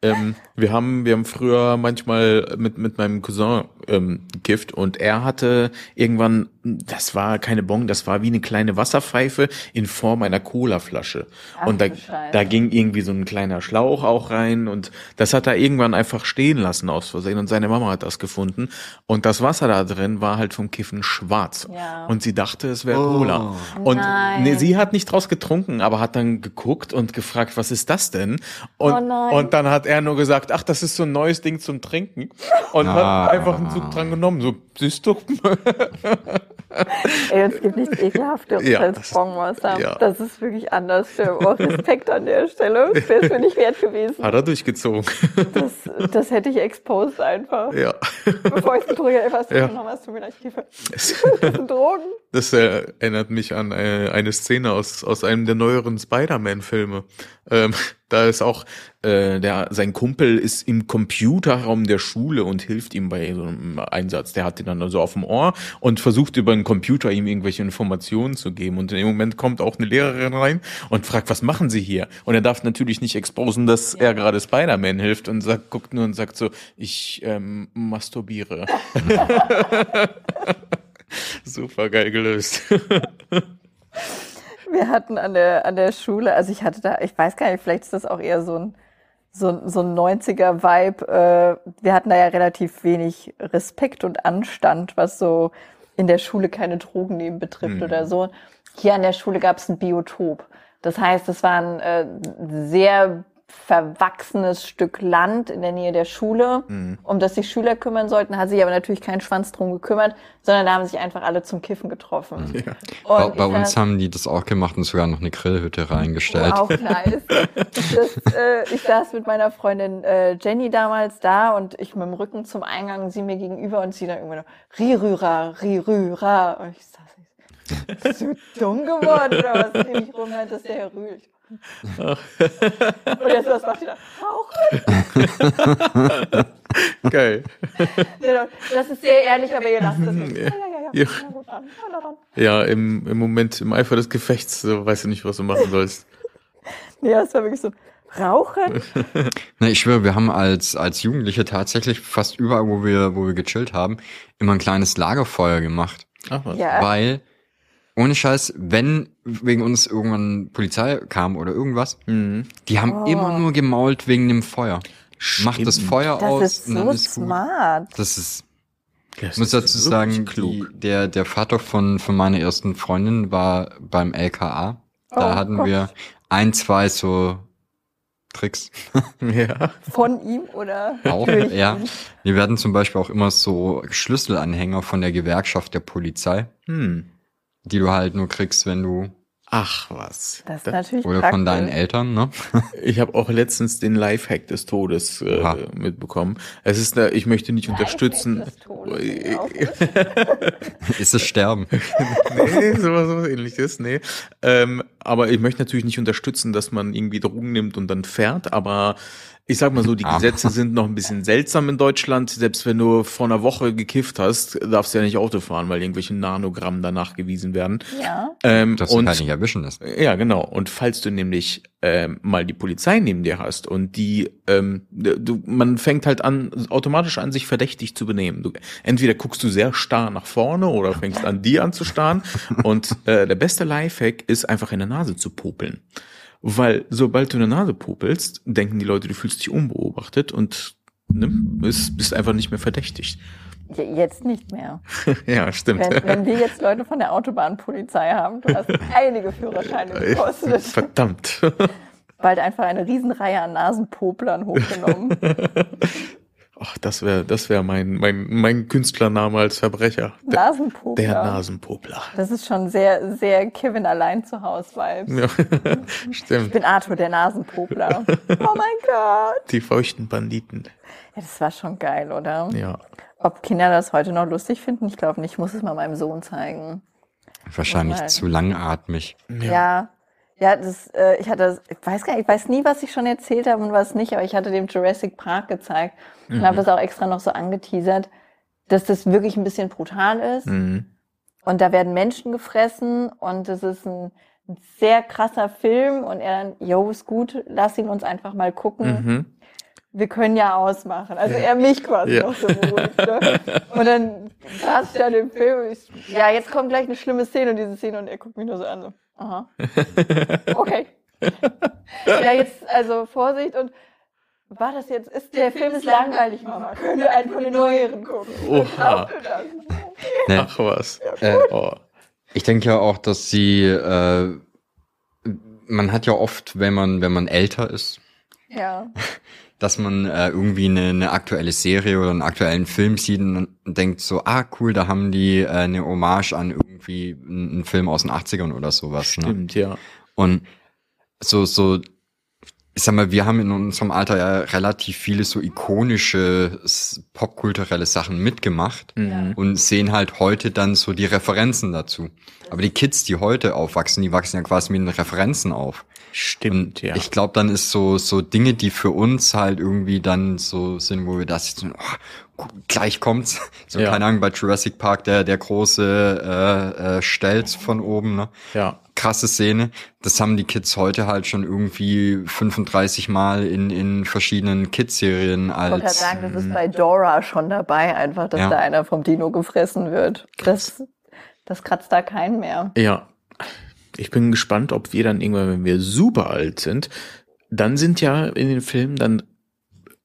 Ähm, wir haben, wir haben früher manchmal mit, mit meinem Cousin ähm, gekifft und er hatte irgendwann, das war keine Bon, das war wie eine kleine Wasserpfeife in Form einer Colaflasche. Ach, und da, da ging irgendwie so ein kleiner Schlauch auch rein und das hat er irgendwann einfach stehen lassen aus Versehen und seine Mama hat das gefunden und das Wasser da drin war halt vom Kiffen schwarz Ja. und sie dachte, es wäre Cola. Und Nein. nee, sie hat nicht draus getrunken, aber hat dann geguckt und gefragt, was ist das denn? Und, Oh und dann hat er nur gesagt, ach, das ist so ein neues Ding zum Trinken. Und Ah. hat einfach einen Zug dran genommen. So, siehst du? Ey, es gibt nichts ekelhafteres Ja, als Bongwasser. ja. Das ist wirklich anders. Oh, Respekt an der Stelle. Wäre es mir nicht wert gewesen. hat er durchgezogen. Das, das hätte ich exposed einfach. ja. Bevor ich gedrückt habe, was Ja. noch was tut mir leid. Das sind Drogen. Das äh, erinnert mich an äh, eine Szene aus, aus einem der neueren Spider-Man-Filme. Ähm, da ist auch, äh, der, sein Kumpel ist im Computerraum der Schule und hilft ihm bei so einem Einsatz. Der hat ihn dann also auf dem Ohr und versucht über den Computer ihm irgendwelche Informationen zu geben. Und in dem Moment kommt auch eine Lehrerin rein und fragt, was machen Sie hier? Und er darf natürlich nicht exposen, dass er gerade Spider-Man hilft und sagt, guckt nur und sagt so, ich ähm, masturbiere. Super geil gelöst. Wir hatten an der, an der Schule, also ich hatte da, ich weiß gar nicht, vielleicht ist das auch eher so ein, so, ein- so ein 90er-Vibe. Äh, wir hatten da ja relativ wenig Respekt und Anstand, was so in der Schule keine Drogen nehmen betrifft oder so. Hier an der Schule gab es ein Biotop. Das heißt, es war ein äh, sehr verwachsenes Stück Land in der Nähe der Schule, um das sich Schüler kümmern sollten, hat sich aber natürlich kein Schwanz drum gekümmert, sondern da haben sich einfach alle zum Kiffen getroffen. Bei, Und bei uns haben die das auch gemacht und sogar noch eine Grillhütte reingestellt. Wow, nice. Das, äh, ich saß mit meiner Freundin äh, Jenny damals da und ich mit dem Rücken zum Eingang, sie mir gegenüber und sie dann irgendwann noch Rirüra, Rirüra. Und ich saß, bist du dumm geworden oder was? Mich rum, halt, das ist der Herr Rühl. Und jetzt, was macht ihr da? Rauchen? Geil. Das ist sehr ehrlich, aber ihr lasst das nicht. Ja. Ja, ja, ja. Ja. Na. Na, im, im Moment, im Eifer des Gefechts, so weißt du nicht, was du machen sollst. Ja, es war wirklich so, Rauchen? Ne, ich schwöre, wir haben als, als Jugendliche tatsächlich fast überall, wo wir, wo wir gechillt haben, immer ein kleines Lagerfeuer gemacht. Ach was. Ja. Weil ohne Scheiß, wenn wegen uns irgendwann Polizei kam oder irgendwas, Mhm. die haben Oh. immer nur gemault wegen dem Feuer. Macht das Stimmt. Feuer Das aus ist und dann so ist gut. smart. Das ist, Das ich muss ist dazu sagen, klug. die, der, der Vater von, von meiner ersten Freundin war beim LKA. Da Oh hatten Gott. wir ein, zwei so Tricks. Ja. Von ihm oder Auch, ja. Wir werden zum Beispiel auch immer so Schlüsselanhänger von der Gewerkschaft der Polizei, Hm. Die du halt nur kriegst, wenn du, Ach was. Das ist natürlich oder praktisch. von deinen Eltern, ne? Ich habe auch letztens den Lifehack des Todes äh, mitbekommen. Es ist, da, ich möchte nicht unterstützen. Ist es Sterben. nee, sowas, sowas ähnliches, nee. Ähm, aber ich möchte natürlich nicht unterstützen, dass man irgendwie Drogen nimmt und dann fährt, aber ich sag mal so, die Ah. Gesetze sind noch ein bisschen seltsam in Deutschland. Selbst wenn du vor einer Woche gekifft hast, darfst du ja nicht Auto fahren, weil irgendwelche Nanogramm da nachgewiesen werden. Ja. Ähm, und halt nicht erwischen lässt. ja, genau. Und falls du nämlich ähm, mal die Polizei neben dir hast und die, ähm, du, man fängt halt an, automatisch an, sich verdächtig zu benehmen. Du, entweder guckst du sehr starr nach vorne oder fängst an, die anzustarren. Und äh, der beste Lifehack ist einfach in der Nase zu popeln. Weil sobald du in der Nase popelst, denken die Leute, du fühlst dich unbeobachtet und ne, bist, bist einfach nicht mehr verdächtigt. Je- Jetzt nicht mehr. ja, stimmt. Wenn, wenn wir jetzt Leute von der Autobahnpolizei haben, du hast einige Führerscheine gekostet. Verdammt. Bald einfach eine Riesenreihe an Nasenpoplern hochgenommen. Ach, das wäre das wär mein, mein, mein Künstlername als Verbrecher. Der, Nasenpopler. der Nasenpopler. Das ist schon sehr, sehr Kevin allein zu Hause Vibes. Ja, Ich stimmt. bin Arthur, der Nasenpopler. Oh mein Gott. Die feuchten Banditen. Ja, das war schon geil, oder? Ja. Ob Kinder das heute noch lustig finden? Ich glaube nicht. Ich muss es mal meinem Sohn zeigen. Wahrscheinlich zu langatmig. Ja. Ja, das, äh, ich hatte, ich weiß gar nicht, ich weiß nie, was ich schon erzählt habe und was nicht, aber ich hatte dem Jurassic Park gezeigt und habe das auch extra noch so angeteasert, dass das wirklich ein bisschen brutal ist Mhm. und da werden Menschen gefressen und es ist ein, ein sehr krasser Film und er dann, yo, ist gut, lass ihn uns einfach mal gucken. Mhm. Wir können ja ausmachen. Also er mich quasi Ja. noch so beruhigt. Ne? Und dann saß ich da in dem Film ich, ja, jetzt kommt gleich eine schlimme Szene und diese Szene und er guckt mich nur so an. So, aha. Okay. ja, jetzt, also Vorsicht und war das jetzt, ist der Film ist langweilig, Mama. Können wir einen von den neueren gucken? Oha. Glaubst du das? Ne, Ach was. äh, Oh. ich denke ja auch, dass sie, äh, man hat ja oft, wenn man, wenn man älter ist, Ja. dass man äh, irgendwie eine, eine aktuelle Serie oder einen aktuellen Film sieht und denkt so, ah cool, da haben die äh, eine Hommage an irgendwie einen Film aus den 80ern oder sowas. Ne? Stimmt, ja. Und so, so, ich sag mal, wir haben in unserem Alter ja relativ viele so ikonische popkulturelle Sachen mitgemacht Mhm. und sehen halt heute dann so die Referenzen dazu. Aber die Kids, die heute aufwachsen, die wachsen ja quasi mit den Referenzen auf. Stimmt, ja. Ich glaube, dann ist so so Dinge, die für uns halt irgendwie dann so sind, wo wir das jetzt, oh, gleich kommt's. So Ja. keine Ahnung bei Jurassic Park der der große äh, äh, Stelz von oben, ne? ja. krasse Szene. Das haben die Kids heute halt schon irgendwie 35 Mal in, in verschiedenen Kids-Serien Ich wollte als. sagen, das ist bei Dora schon dabei, einfach, dass Ja. da einer vom Dino gefressen wird. Das, das kratzt da keinen mehr. Ja. Ich bin gespannt, ob wir dann irgendwann, wenn wir super alt sind, dann sind ja in den Filmen dann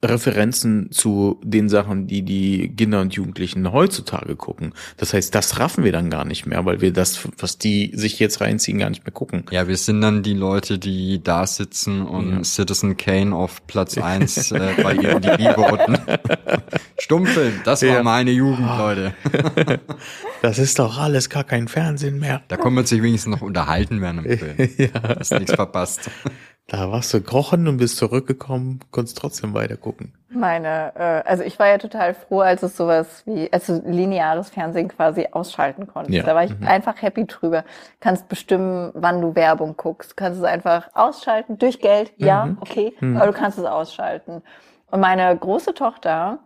Referenzen zu den Sachen, die die Kinder und Jugendlichen heutzutage gucken. Das heißt, das raffen wir dann gar nicht mehr, weil wir das, was die sich jetzt reinziehen, gar nicht mehr gucken. Ja, wir sind dann die Leute, die da sitzen und Ja. Citizen Kane auf Platz eins äh, bei IMDb voten. Stummfilm, das war Ja. meine Jugend, Leute. Das ist doch alles gar kein Fernsehen mehr. Da kann man sich wenigstens noch unterhalten während dem Film. ja. Hast nichts verpasst. Da warst du krochen und bist zurückgekommen, konntest trotzdem weiter gucken. Meine, äh, also ich war ja total froh, als es sowas wie, als du lineares Fernsehen quasi ausschalten konntest. Ja. Da war ich Mhm. einfach happy drüber. Kannst bestimmen, wann du Werbung guckst. Kannst es einfach ausschalten, durch Geld, ja, Mhm. okay, aber du kannst es ausschalten. Und meine große Tochter,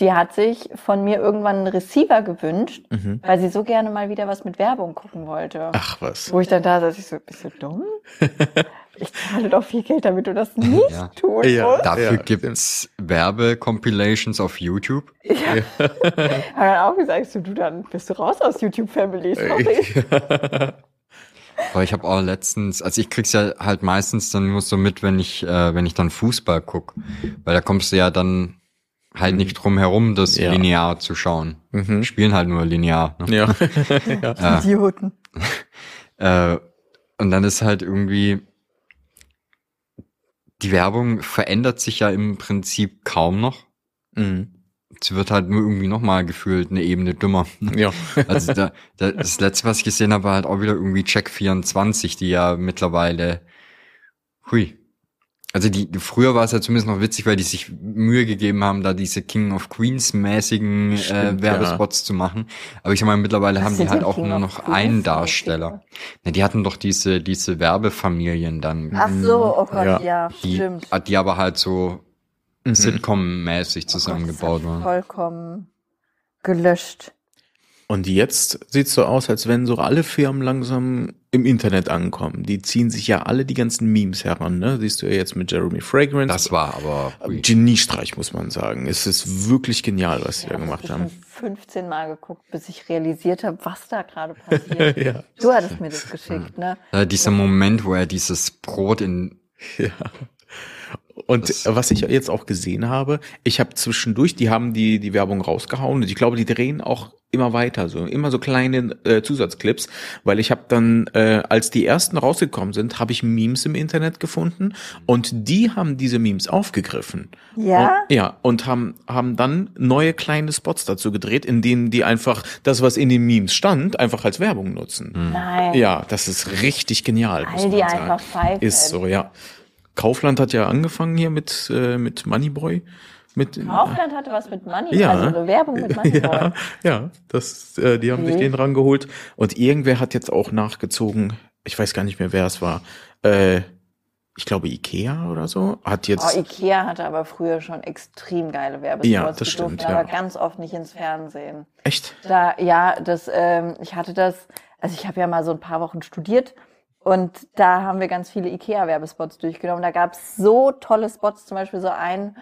die hat sich von mir irgendwann einen Receiver gewünscht, Mhm. weil sie so gerne mal wieder was mit Werbung gucken wollte. Ach was. Wo ich dann da saß, ich so, bist du dumm? Ich zahle doch viel Geld, damit du das nicht Ja. tun Ja. musst. Dafür Ja, gibt's Werbecompilations auf YouTube. Hat dann auch gesagt, so, du, dann bist du raus aus YouTube Family. Sorry. Aber ich habe auch letztens, also ich krieg's ja halt meistens dann nur so mit, wenn ich, äh, wenn ich dann Fußball guck, weil da kommst du ja dann halt nicht drum herum, das Ja. linear zu schauen. Mhm. Spielen halt nur linear. Ne? Ja. Ja. Idioten. Äh, und dann ist halt irgendwie, die Werbung verändert sich ja im Prinzip kaum noch. mhm. Sie wird halt nur irgendwie nochmal gefühlt eine Ebene dümmer. Ja. Also da, da, das letzte, was ich gesehen habe, war halt auch wieder irgendwie Check 24, die ja mittlerweile, hui. Also die, die früher war es ja zumindest noch witzig, weil die sich Mühe gegeben haben, da diese King of Queens mäßigen äh, Stimmt, Werbespots zu machen. Aber ich sag mal, mittlerweile Was haben die halt auch King nur noch Queens einen? Darsteller. Na, die hatten doch diese, diese Werbefamilien dann, Ach so, oh Gott, Ja. ja, die, stimmt. die aber halt so Mhm. Sitcom-mäßig Oh Gott, zusammengebaut das hat waren. Vollkommen gelöscht. Und jetzt sieht's so aus, als wenn so alle Firmen langsam im Internet ankommen. Die ziehen sich ja alle die ganzen Memes heran, ne? Siehst du ja jetzt mit Jeremy Fragrance. Das war aber, hui. Geniestreich, muss man sagen. Es ist wirklich genial, was sie da Ich gemacht habe haben. 15 Mal geguckt, bis ich realisiert habe, was da gerade passiert. ja. Du hattest mir das geschickt, ne? Äh, dieser Moment, wo er dieses Brot in Ja. Und Das- was ich jetzt auch gesehen habe, ich habe zwischendurch, die haben die die Werbung rausgehauen und ich glaube, die drehen auch immer weiter, so immer so kleine äh, Zusatzclips, weil ich habe dann, äh, als die ersten rausgekommen sind, habe ich Memes im Internet gefunden und die haben diese Memes aufgegriffen. Ja? Und, ja, und haben haben dann neue kleine Spots dazu gedreht, in denen die einfach das, was in den Memes stand, einfach als Werbung nutzen. Nein. Ja, das ist richtig genial. All die einfach pfeifen. Ist so, ja. Kaufland hat ja angefangen hier mit, äh, mit Moneyboy. Mit, Kaufland hatte was mit Money, Ja. also eine Werbung mit Money. ja, ja, das, äh, die haben sich Mhm. den rangeholt. Und irgendwer hat jetzt auch nachgezogen, ich weiß gar nicht mehr, wer es war. Äh, ich glaube Ikea oder so, hat jetzt. Oh, Ikea hatte aber früher schon extrem geile Werbespots. Ja, das stimmt, ja. aber ganz oft nicht ins Fernsehen. echt? Da, ja, das, ähm, ich hatte das, also ich habe ja mal so ein paar Wochen studiert und da haben wir ganz viele IKEA-Werbespots durchgenommen. Da gab's so tolle Spots, zum Beispiel so einen,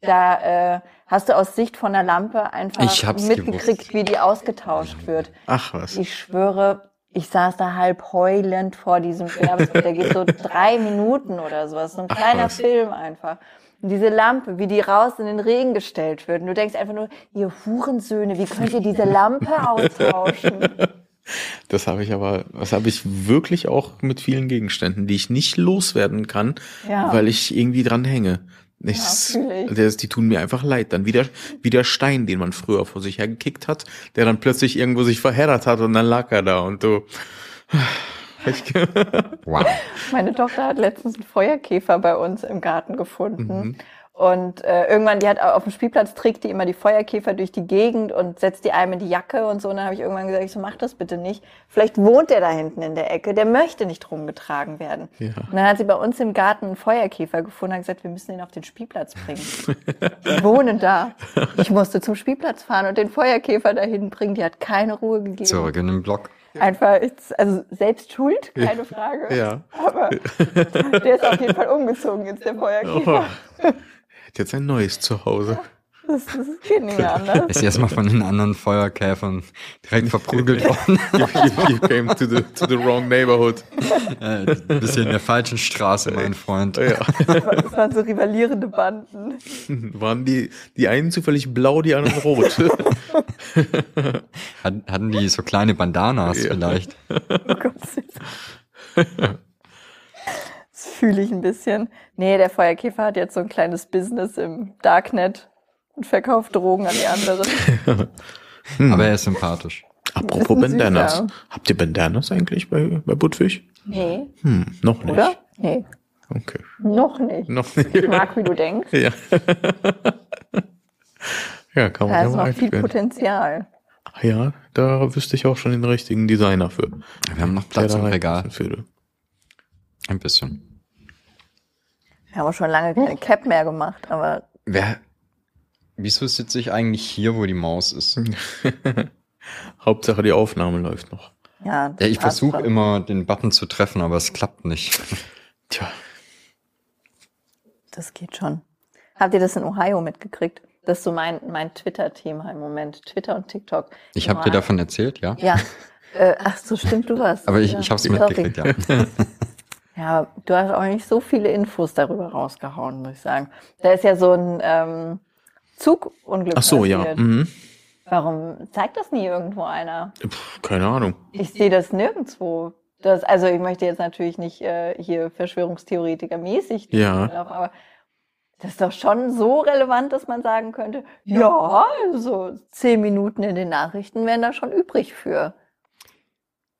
da äh, hast du aus Sicht von der Lampe einfach mitgekriegt, gewusst. wie die ausgetauscht wird. Ach was. Ich schwöre, ich saß da halb heulend vor diesem Werbespot. Der geht so drei Minuten oder sowas. So ein Ach, kleiner was. Film einfach. Und diese Lampe, wie die raus in den Regen gestellt wird. Und du denkst einfach nur, ihr Hurensöhne, wie könnt ihr diese Lampe austauschen? Das habe ich aber, das habe ich wirklich auch mit vielen Gegenständen, die ich nicht loswerden kann, Ja. weil ich irgendwie dran hänge. Ich, ich. der, die tun mir einfach leid. Dann wie der, wie der Stein, den man früher vor sich hergekickt hat, der dann plötzlich irgendwo sich verheddert hat und dann lag er da und du. Wow. Meine Tochter hat letztens einen Feuerkäfer bei uns im Garten gefunden. Mhm. Und äh, irgendwann, die hat auf dem Spielplatz trägt die immer die Feuerkäfer durch die Gegend und setzt die einem in die Jacke und so. Und dann habe ich irgendwann gesagt, ich so, mach das bitte nicht. Vielleicht wohnt der da hinten in der Ecke, der möchte nicht rumgetragen werden. Ja. Und dann hat sie bei uns im Garten einen Feuerkäfer gefunden und hat gesagt, wir müssen ihn auf den Spielplatz bringen. die wohnen da. Ich musste zum Spielplatz fahren und den Feuerkäfer dahin bringen. Die hat keine Ruhe gegeben. Zurück in den Block. Einfach, also selbst schuld, keine Frage. Ja. Aber der ist auf jeden Fall umgezogen jetzt, der oh, Feuerkäfer. Hat jetzt ein neues Zuhause. Das, das geht nicht mehr anders. Ist erstmal von den anderen Feuerkäfern direkt verprügelt worden. You, you, you came to the, to the wrong neighborhood. äh, bist in der falschen Straße, mein Freund. Ja. Das waren so rivalierende Banden. Waren die, die einen zufällig blau, die anderen rot? Hat, hatten die so kleine Bandanas Ja. vielleicht? Oh Gott. Fühle ich ein bisschen. Nee, der Feuerkäfer hat jetzt so ein kleines Business im Darknet und verkauft Drogen an die anderen. Aber er ist sympathisch. Apropos Ist ein Süßer. Bandanas. Habt ihr Bandanas eigentlich bei, bei Buttfisch? Nee, Hm, noch nicht. oder? Nee, Okay. noch nicht. Noch Ich nicht. mag, wie du denkst. Ja. ja, kann man Da ja ist noch viel einführen. Potenzial. Ach ja, da wüsste ich auch schon den richtigen Designer für. Wir haben noch Platz im da Regal. Ein bisschen. Wir haben auch schon lange keine Cap mehr gemacht, aber Wer, wieso sitze ich eigentlich hier, wo die Maus ist? Hauptsache die Aufnahme läuft noch. ja. Ja, ich versuche immer den Button zu treffen, aber es klappt nicht. Tja, Das geht schon. Habt ihr das in Ohio mitgekriegt? Das ist so mein, mein Twitter-Thema im Moment. Twitter und TikTok. Ich habe dir davon erzählt, ja? Ja, Äh, ach so, stimmt, du warst. Aber ich, ja. ich habe es mitgekriegt, ja. Ja, du hast auch nicht so viele Infos darüber rausgehauen, muss ich sagen. Da ist ja so ein ähm, Zugunglück Ach so, ja. passiert. Mhm. Warum zeigt das nie irgendwo einer? Pff, keine Ahnung. Ich sehe das nirgendwo. Das, also ich möchte jetzt natürlich nicht äh, hier Verschwörungstheoretiker mäßig, Ja. aber das ist doch schon so relevant, dass man sagen könnte, ja, so zehn Minuten in den Nachrichten wären da schon übrig für.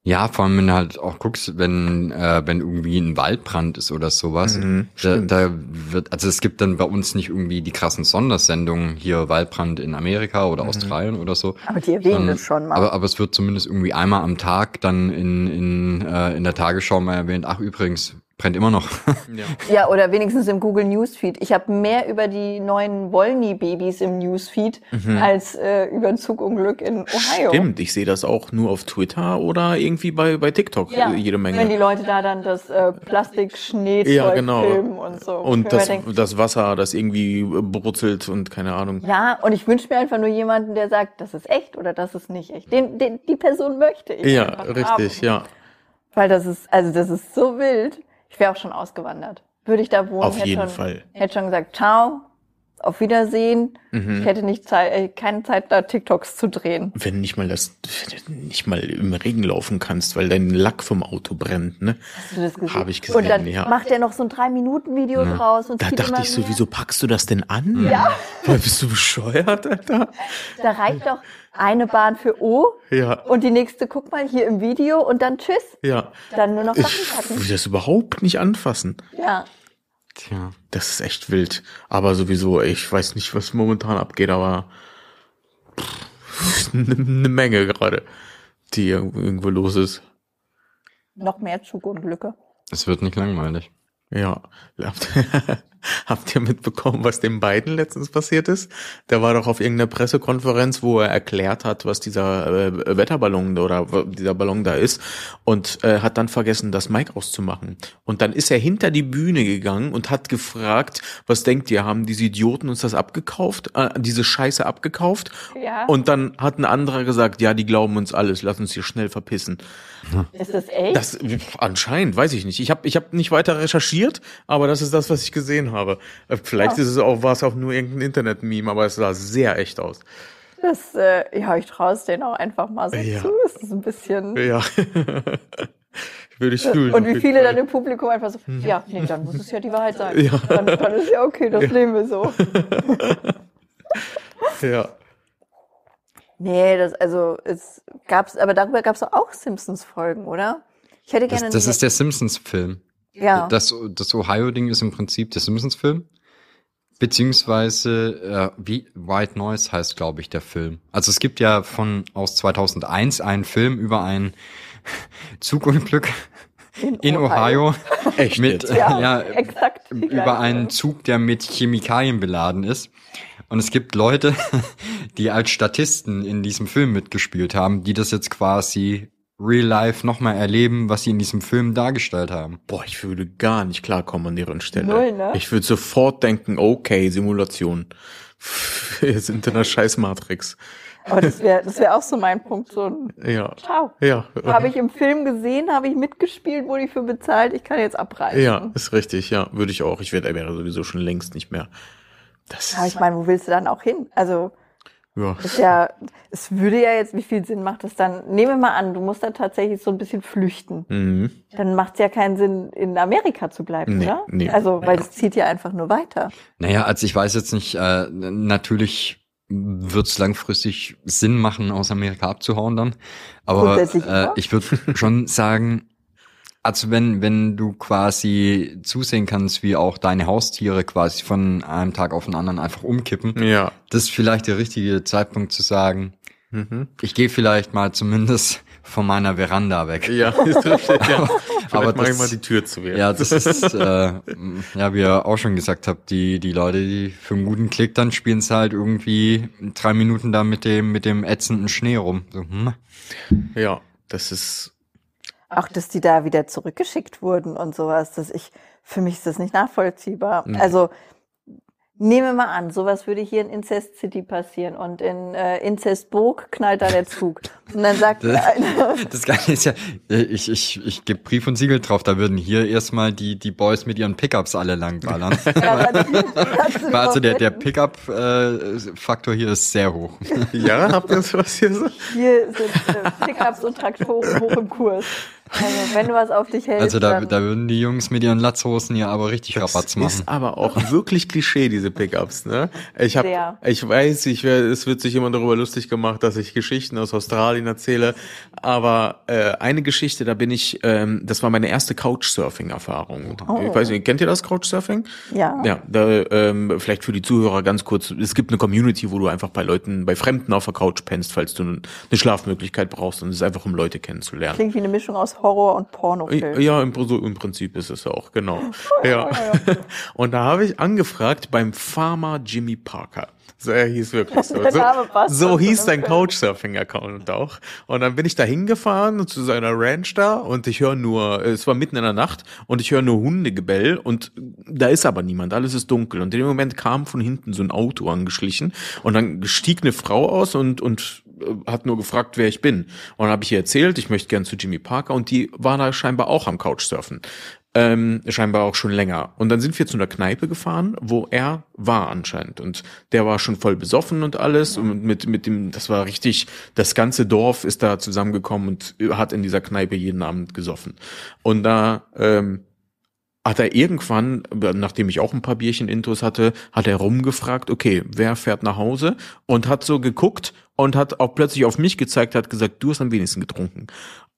Ja, vor allem, wenn du halt auch guckst, wenn, äh, wenn irgendwie ein Waldbrand ist oder sowas. Mhm, da, da wird, also es gibt dann bei uns nicht irgendwie die krassen Sondersendungen, hier Waldbrand in Amerika oder Australien oder so. Aber die erwähnen Ähm, das schon mal. Aber, aber es wird zumindest irgendwie einmal am Tag dann in, in, äh, in der Tagesschau mal erwähnt, ach übrigens, brennt immer noch. Ja. Ja, oder wenigstens im Google Newsfeed. Ich habe mehr über die neuen Wollny-Babys im Newsfeed als äh, über ein Zugunglück in Ohio. Stimmt, ich sehe das auch nur auf Twitter oder irgendwie bei, bei TikTok Ja, äh, jede wenn die Menge. Leute da dann das äh, Plastik-Schneezeug Ja, genau. filmen und so. Und das, ich mir denke, das Wasser, das irgendwie äh, brutzelt und keine Ahnung. ja, und ich wünsche mir einfach nur jemanden, der sagt, das ist echt oder das ist nicht echt. Den, den, die Person möchte ich. Ja, richtig, haben. ja. Weil das ist, also das ist so wild. Ich wäre auch schon ausgewandert. Würde ich da wohnen, Auf hätte jeden schon, Fall. hätte schon gesagt, ciao, auf Wiedersehen. Mhm. Ich hätte nicht Zeit, äh, keine Zeit, da TikToks zu drehen. Wenn nicht mal das, nicht mal im Regen laufen kannst, weil dein Lack vom Auto brennt, ne? Hast du das gesehen? Hab ich gesehen, Und dann ja. macht er noch so ein Drei-Minuten-Video draus und Da dachte ich so, wieso packst du das denn an? Ja. Bist du bescheuert, Alter? Da reicht doch eine Bahn für O Ja, und die nächste, guck mal, hier im Video und dann tschüss. ja. Dann nur noch Ich Sachen packen. will das überhaupt nicht anfassen. Ja. Tja. Das ist echt wild. Aber sowieso, ich weiß nicht, was momentan abgeht, aber eine ne Menge gerade, die irgendwo los ist. Noch mehr Zugunglücke. Es wird nicht langweilig. Ja. Habt, ihr mitbekommen, was dem beiden letztens passiert ist? Der war doch auf irgendeiner Pressekonferenz, wo er erklärt hat, was dieser äh, Wetterballon oder dieser Ballon da ist und äh, hat dann vergessen, das Mic auszumachen. Und dann ist er hinter die Bühne gegangen und hat gefragt, was denkt ihr, haben diese Idioten uns das abgekauft, äh, diese Scheiße abgekauft? Ja. Und dann hat ein anderer gesagt, ja, die glauben uns alles, lass uns hier schnell verpissen. Ist das echt? Das anscheinend, weiß ich nicht. Ich habe ich hab nicht weiter recherchiert, aber das ist das, was ich gesehen habe. Äh, Vielleicht Ja. ist es auch war es auch nur irgendein Internet-Meme, aber es sah sehr echt aus. Das, äh, ja, ich traue es denen auch einfach mal so Ja. zu. Es ist ein bisschen. Ja. Würde ich fühlen. Und wie viele dann im Publikum einfach so, ja, nee, dann muss es ja die Wahrheit sein. Ja. Dann, dann ist ja okay, das nehmen wir so. Ja. Nee, das, also, es gab's, aber darüber gab's doch auch Simpsons-Folgen, oder? Ich hätte Das, gerne. das eine- ist der Simpsons-Film. Ja. Das, das Ohio-Ding ist im Prinzip der Simpsons-Film. Beziehungsweise, äh, wie White Noise heißt, glaube ich, der Film. Also es gibt ja von aus 2001 einen Film über ein Zugunglück in Ohio, Echt mit, jetzt? ja, ja, exakt. über einen Zug, der mit Chemikalien beladen ist. Und es gibt Leute, die als Statisten in diesem Film mitgespielt haben, die das jetzt quasi real life nochmal erleben, was sie in diesem Film dargestellt haben. Boah, ich würde gar nicht klarkommen an deren Stelle. Null, ne? Ich würde sofort denken, okay, Simulation. Wir sind in der Scheiß-Matrix. Aber das wäre das wär auch so mein Punkt. So ein Ja. Ciao. Ja. Habe ich im Film gesehen, habe ich mitgespielt, wurde ich für bezahlt, ich kann jetzt abreisen. Ja, ist richtig, ja, würde ich auch. Ich wäre wäre sowieso schon längst nicht mehr. Das Aber ich meine, wo willst du dann auch hin? Also, ja. ist ja, es würde ja jetzt, wie viel Sinn macht das dann? Nehmen wir mal an, du musst da tatsächlich so ein bisschen flüchten. Mhm. Dann macht es ja keinen Sinn, in Amerika zu bleiben, Nee, oder? nee. also, weil Ja. das zieht ja einfach nur weiter. Naja, also ich weiß jetzt nicht, äh, natürlich wird es langfristig Sinn machen, aus Amerika abzuhauen dann. Aber äh, ja. ich würde schon sagen, also wenn, wenn du quasi zusehen kannst, wie auch deine Haustiere quasi von einem Tag auf den anderen einfach umkippen, Ja. das ist vielleicht der richtige Zeitpunkt zu sagen, Mhm. ich gehe vielleicht mal zumindest von meiner Veranda weg. Ja, ist richtig, ja. Aber mach ich das- mal die Tür zu. Ja, das ist, äh, ja, wie ihr auch schon gesagt habt, die, die Leute, die für einen guten Klick dann spielen es halt irgendwie drei Minuten da mit dem, mit dem ätzenden Schnee rum. So, hm. ja, das ist, Auch, dass die da wieder zurückgeschickt wurden und sowas, dass ich, für mich ist das nicht nachvollziehbar. Nee. Also, Nehmen wir mal an, sowas würde hier in Incest City passieren und in äh, Incestburg knallt da der Zug. Und dann sagt Das- der eine, Das Geile ist ja, äh, ich, ich, ich gebe Brief und Siegel drauf, da würden hier erstmal die, die Boys mit ihren Pickups alle langballern. ja, kannst du also der, der Pickup-Faktor hier ist sehr hoch. Ja, habt ihr sowas hier so? Hier sind äh, Pickups und Traktoren hoch im Kurs. Also wenn du was auf dich hältst, Also da, dann da würden die Jungs mit ihren Latzhosen hier aber richtig Rabatz machen. Ist aber auch wirklich Klischee, diese Pickups, ne? Ich hab, Sehr. ich weiß, ich es wird sich immer darüber lustig gemacht, dass ich Geschichten aus Australien erzähle. Aber äh, eine Geschichte, da bin ich, ähm, das war meine erste Couchsurfing-Erfahrung. Oh. Ich weiß nicht, kennt ihr das Couchsurfing? Ja. Ja, da, ähm, vielleicht für die Zuhörer ganz kurz. Es gibt eine Community, wo du einfach bei Leuten, bei Fremden auf der Couch pennst, falls du eine Schlafmöglichkeit brauchst und es ist einfach, um Leute kennenzulernen. klingt wie eine Mischung aus Horror und Pornofilm. Ja, im, so im Prinzip ist es auch, genau. Ja. Und da habe ich angefragt beim Farmer Jimmy Parker. So, er hieß wirklich so. So, so hieß zu sein. Couchsurfing-Account auch. Und dann bin ich da hingefahren zu seiner Ranch da und ich höre nur, es war mitten in der Nacht und ich höre nur Hundegebell und da ist aber niemand, alles ist dunkel. Und in dem Moment kam von hinten so ein Auto angeschlichen und dann stieg eine Frau aus und, und hat nur gefragt, wer ich bin. Und dann habe ich ihr erzählt, ich möchte gern zu Jimmy Parker und die war da scheinbar auch am Couchsurfen. Ähm, scheinbar auch schon länger. Und dann sind wir zu einer Kneipe gefahren, wo er war anscheinend. Und der war schon voll besoffen und alles. Und mit, mit dem, das war richtig, das ganze Dorf ist da zusammengekommen und hat in dieser Kneipe jeden Abend gesoffen. Und da, ähm, hat er irgendwann, nachdem ich auch ein paar Bierchen Intos hatte, hat er rumgefragt, okay, wer fährt nach Hause? Und hat so geguckt und hat auch plötzlich auf mich gezeigt, hat gesagt, du hast am wenigsten getrunken.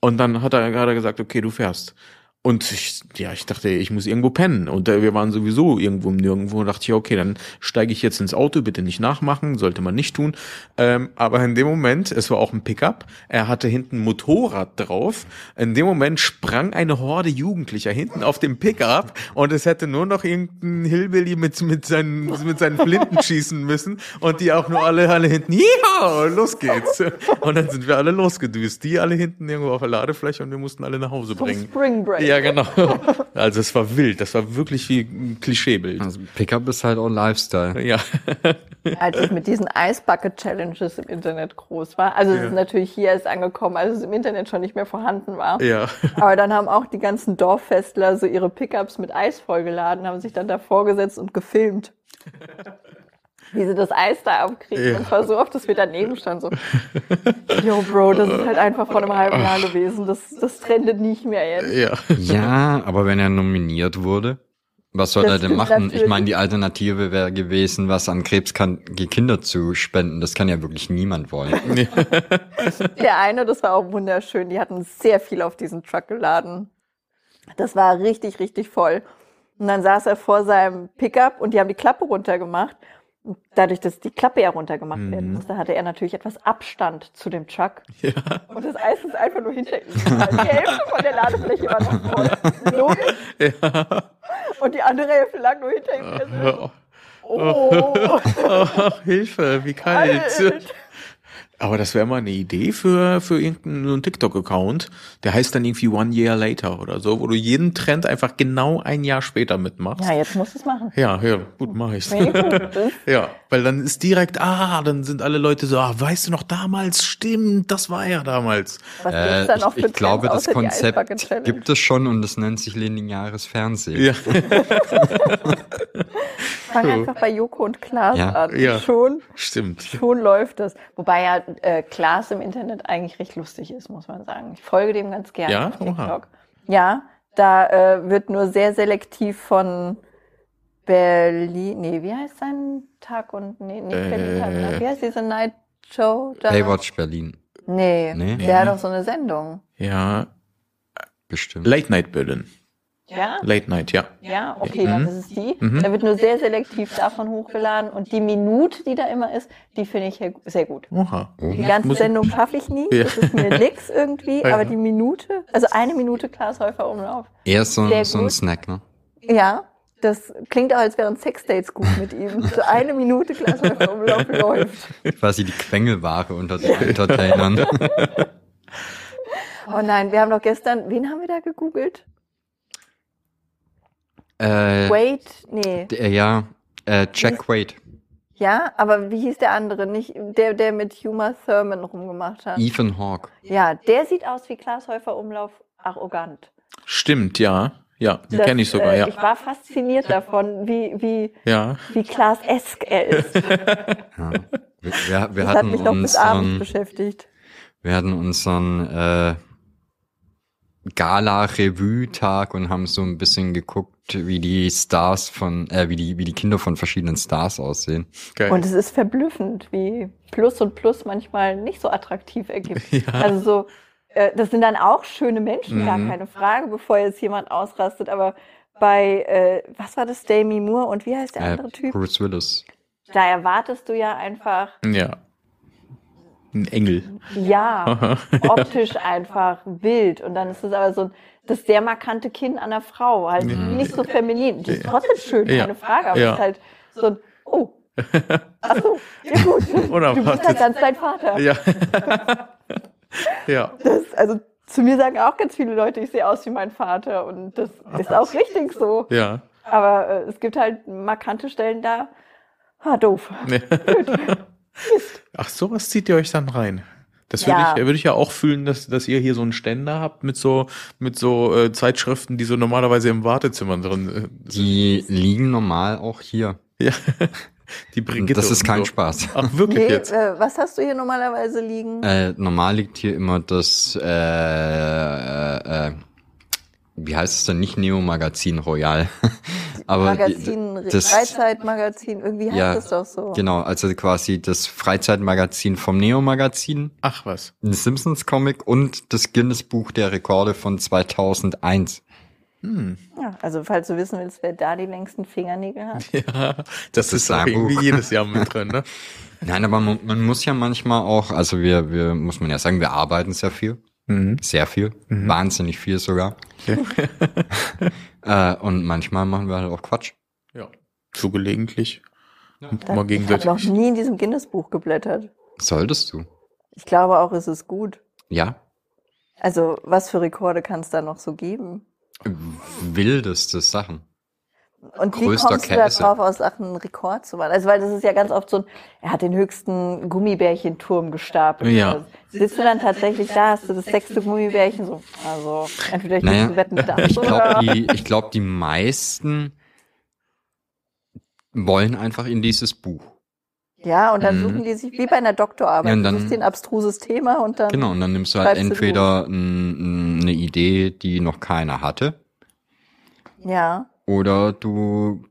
Und dann hat er gerade gesagt, okay, du fährst. Und ich, ja, ich dachte, ich muss irgendwo pennen. Und wir waren sowieso irgendwo im Nirgendwo. Und dachte ich, okay, dann steige ich jetzt ins Auto, bitte nicht nachmachen, sollte man nicht tun. Ähm, aber in dem Moment, es war auch ein Pickup, er hatte hinten ein Motorrad drauf. In dem Moment sprang eine Horde Jugendlicher hinten auf dem Pickup und es hätte nur noch irgendein Hillbilly mit, mit, seinen, mit seinen Flinten schießen müssen und die auch nur alle, alle hinten, ja, los geht's. Und dann sind wir alle losgedüst. Die alle hinten irgendwo auf der Ladefläche und wir mussten alle nach Hause bringen. Spring Break. Ja, genau. Also es war wild. Das war wirklich wie ein Klischeebild. Also Pickup ist halt auch Lifestyle. Ja. als ich mit diesen Ice Bucket Challenges im Internet groß war. Also es Ja. ist natürlich hier erst angekommen, als es im Internet schon nicht mehr vorhanden war. Ja. Aber dann haben auch die ganzen Dorffestler so ihre Pickups mit Eis vollgeladen, haben sich dann davor gesetzt und gefilmt. Wie sie das Eis da abkriegen. Ja. Und zwar so oft, dass wir daneben standen, so, yo, Bro, das ist halt einfach vor einem halben Jahr gewesen. Das, das trendet nicht mehr jetzt. Ja. Ja, aber wenn er nominiert wurde, was soll Das er denn machen? Ich meine, die Alternative wäre gewesen, was an krebskranke Kinder zu spenden. Das kann ja wirklich niemand wollen. Der eine, das war auch wunderschön, die hatten sehr viel auf diesen Truck geladen. Das war richtig, richtig voll. Und dann saß er vor seinem Pickup und die haben die Klappe runtergemacht. Dadurch, dass die Klappe ja runtergemacht werden musste, hatte er natürlich etwas Abstand zu dem Truck. Ja. Und das Eis ist einfach nur hinter ihm. Die Hälfte von der Ladefläche war noch voll. Logisch. ja. Und die andere Hälfte lag nur hinter ihm. Oh, Ach, Hilfe, wie kalt. Alt. Aber das wäre mal eine Idee für, für irgendeinen TikTok-Account. Der heißt dann irgendwie One Year Later oder so, wo du jeden Trend einfach genau ein Jahr später mitmachst. Ja, jetzt musst du es machen. Ja, ja, gut, mach ich's. Ja, weil dann ist direkt, ah, dann sind alle Leute so, ah, weißt du noch damals, stimmt, das war ja damals. Was Äh, gibt's da noch ich, für ich glaube, das Konzept gibt es schon und es nennt sich lineares Fernsehen. Ja, Fang einfach bei Joko und Klaas Ja. an. Ja. Schon, stimmt. schon läuft das. Wobei ja äh, Klaas im Internet eigentlich recht lustig ist, muss man sagen. Ich folge dem ganz gerne Ja? auf TikTok. Oha. Ja, da äh, wird nur sehr selektiv von Berlin, nee, wie heißt sein Tag und, nee, nicht Berlin, Tag, und wie heißt diese Night Show? da? Baywatch Berlin. Nee, Nee? der hat doch so eine Sendung. Ja, Bestimmt. Late Night Berlin. Ja? Late Night, ja. Ja, okay, dann ist es die. Mhm. Da wird nur sehr selektiv davon hochgeladen und die Minute, die da immer ist, die finde ich sehr- gut. Oha. Die ganze Muss- Sendung schaffe ich nie, Ja. das ist mir nix irgendwie, Ja. aber die Minute, also eine Minute Klaas Häufer Umlauf. Er ist so, ein- so ein. Snack, ne? Ja, das klingt auch, als wären Sexdates gut mit ihm. So eine Minute Klaas Häufer Umlauf läuft. Quasi die Quengelware unter den Entertainern. Oh nein, wir haben doch gestern, wen haben wir da gegoogelt? Äh, Wait, nee. der, ja, Äh, Jack Quaid. Ja, aber wie hieß der andere? Nicht der, der mit Huma Thurman rumgemacht hat. Ethan Hawke. Ja, der sieht aus wie Klaas Häufer Umlauf arrogant. Stimmt, ja. Ja, Das, kenne ich sogar, äh, ja. Ich war fasziniert davon, wie, wie, Ja. wie Klaas-esk er ist. Ja. Wir, wir, wir Das hat hatten mich noch bis uns abends ähm, beschäftigt. Wir hatten unseren äh, Gala-Revue-Tag und haben so ein bisschen geguckt, wie die Stars von, äh, wie die, wie die Kinder von verschiedenen Stars aussehen. Geil. Und es ist verblüffend, wie Plus und Plus manchmal nicht so attraktiv ergibt. Ja. Also so, äh, das sind dann auch schöne Menschen, gar Mhm. keine Frage, bevor jetzt jemand ausrastet. Aber bei, äh, was war das, Demi Moore und wie heißt der Äh, andere Typ? Bruce Willis. Da erwartest du ja einfach, ja. Ein Engel. ja, optisch einfach wild. Und dann ist es aber so ein, das sehr markante Kinn an der Frau, halt nicht so feminin. Die ist trotzdem schön, Ja. keine Frage, aber Ja. es ist halt so ein, oh, ach so, ja gut, du bist halt ganz dein Vater. Ja. ja. Das, also zu mir sagen auch ganz viele Leute, ich sehe aus wie mein Vater und das ist auch richtig so. Ja. Aber äh, es gibt halt markante Stellen da. Ah, doof. Ach, sowas zieht ihr euch dann rein. Das würde Ja. ich, würde ich ja auch fühlen, dass, dass ihr hier so einen Ständer habt mit so, mit so äh, Zeitschriften, die so normalerweise im Wartezimmer drin äh, sind. Die liegen normal auch hier. Ja. Die Brigitte. das ist kein so. Spaß. Ach, wirklich Nee, jetzt? äh, was hast du hier normalerweise liegen? Äh, normal liegt hier immer das, äh, äh, äh, wie heißt es denn? Nicht Neo-Magazin Royal. Aber Magazin, das- Freizeitmagazin, irgendwie heißt Ja, es doch so. Genau, also quasi das Freizeitmagazin vom Neo-Magazin, Ach was. ein Simpsons-Comic und das Guinness-Buch der Rekorde von 2001. Hm. Ja, also falls du wissen willst, wer da die längsten Fingernägel hat. Ja, das, ist ist ein irgendwie Buch. jedes Jahr mit drin, ne? Nein, aber man, man muss ja manchmal auch, also wir, wir, muss man ja sagen, wir arbeiten sehr viel. Mhm. Sehr viel. Wahnsinnig viel sogar. äh, und manchmal machen wir halt auch Quatsch. Ja. So gelegentlich. Da- mal Ich habe gegenseitig. noch nie in diesem Guinness-Buch geblättert. Solltest du. Ich glaube auch, es ist gut. Ja. Also, was für Rekorde kann es da noch so geben? Wildeste Sachen. Und wie kommst du da Käse. drauf, aus Sachen einen Rekord zu machen? Also, weil das ist ja ganz oft so ein, er hat den höchsten Gummibärchenturm gestapelt. Ja. Also, Sitzt du dann tatsächlich da, hast du das sechste Gummibärchen so, also, entweder ich Naja, wetten das Ich glaube, die, ich glaub, die meisten wollen einfach in dieses Buch. ja, und dann Mhm. suchen die sich, wie bei einer Doktorarbeit, Ja, und du dann- suchst dir ein abstruses Thema und dann, Genau, und dann nimmst du halt du entweder n- eine Idee, die noch keiner hatte, ja. Oder du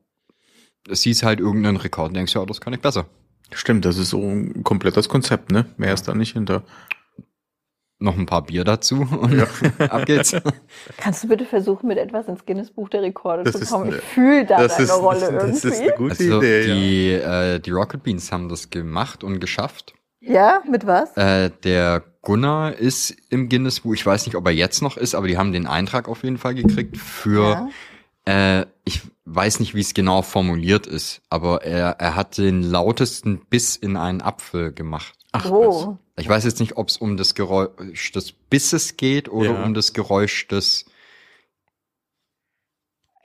siehst halt irgendeinen Rekord und denkst, ja, das kann ich besser. Stimmt, das ist so ein komplettes Konzept, ne? Mehr ist da nicht hinter. Noch ein paar Bier dazu und ab geht's. Kannst du bitte versuchen, mit etwas ins Guinness-Buch der Rekorde Das zu ist kommen? eine- Ich fühle da Das deine ist, Rolle das, irgendwie. das ist eine gute Also Idee, ja. die, äh, die Rocket Beans haben das gemacht und geschafft. ja, mit was? Äh, der Gunnar ist im Guinness-Buch, ich weiß nicht, ob er jetzt noch ist, aber die haben den Eintrag auf jeden Fall gekriegt für, äh, ich weiß nicht, wie es genau formuliert ist, aber er, er hat den lautesten Biss in einen Apfel gemacht. Ach. Oh, Ich weiß jetzt nicht, ob es um das Geräusch des Bisses geht oder Ja. um das Geräusch des,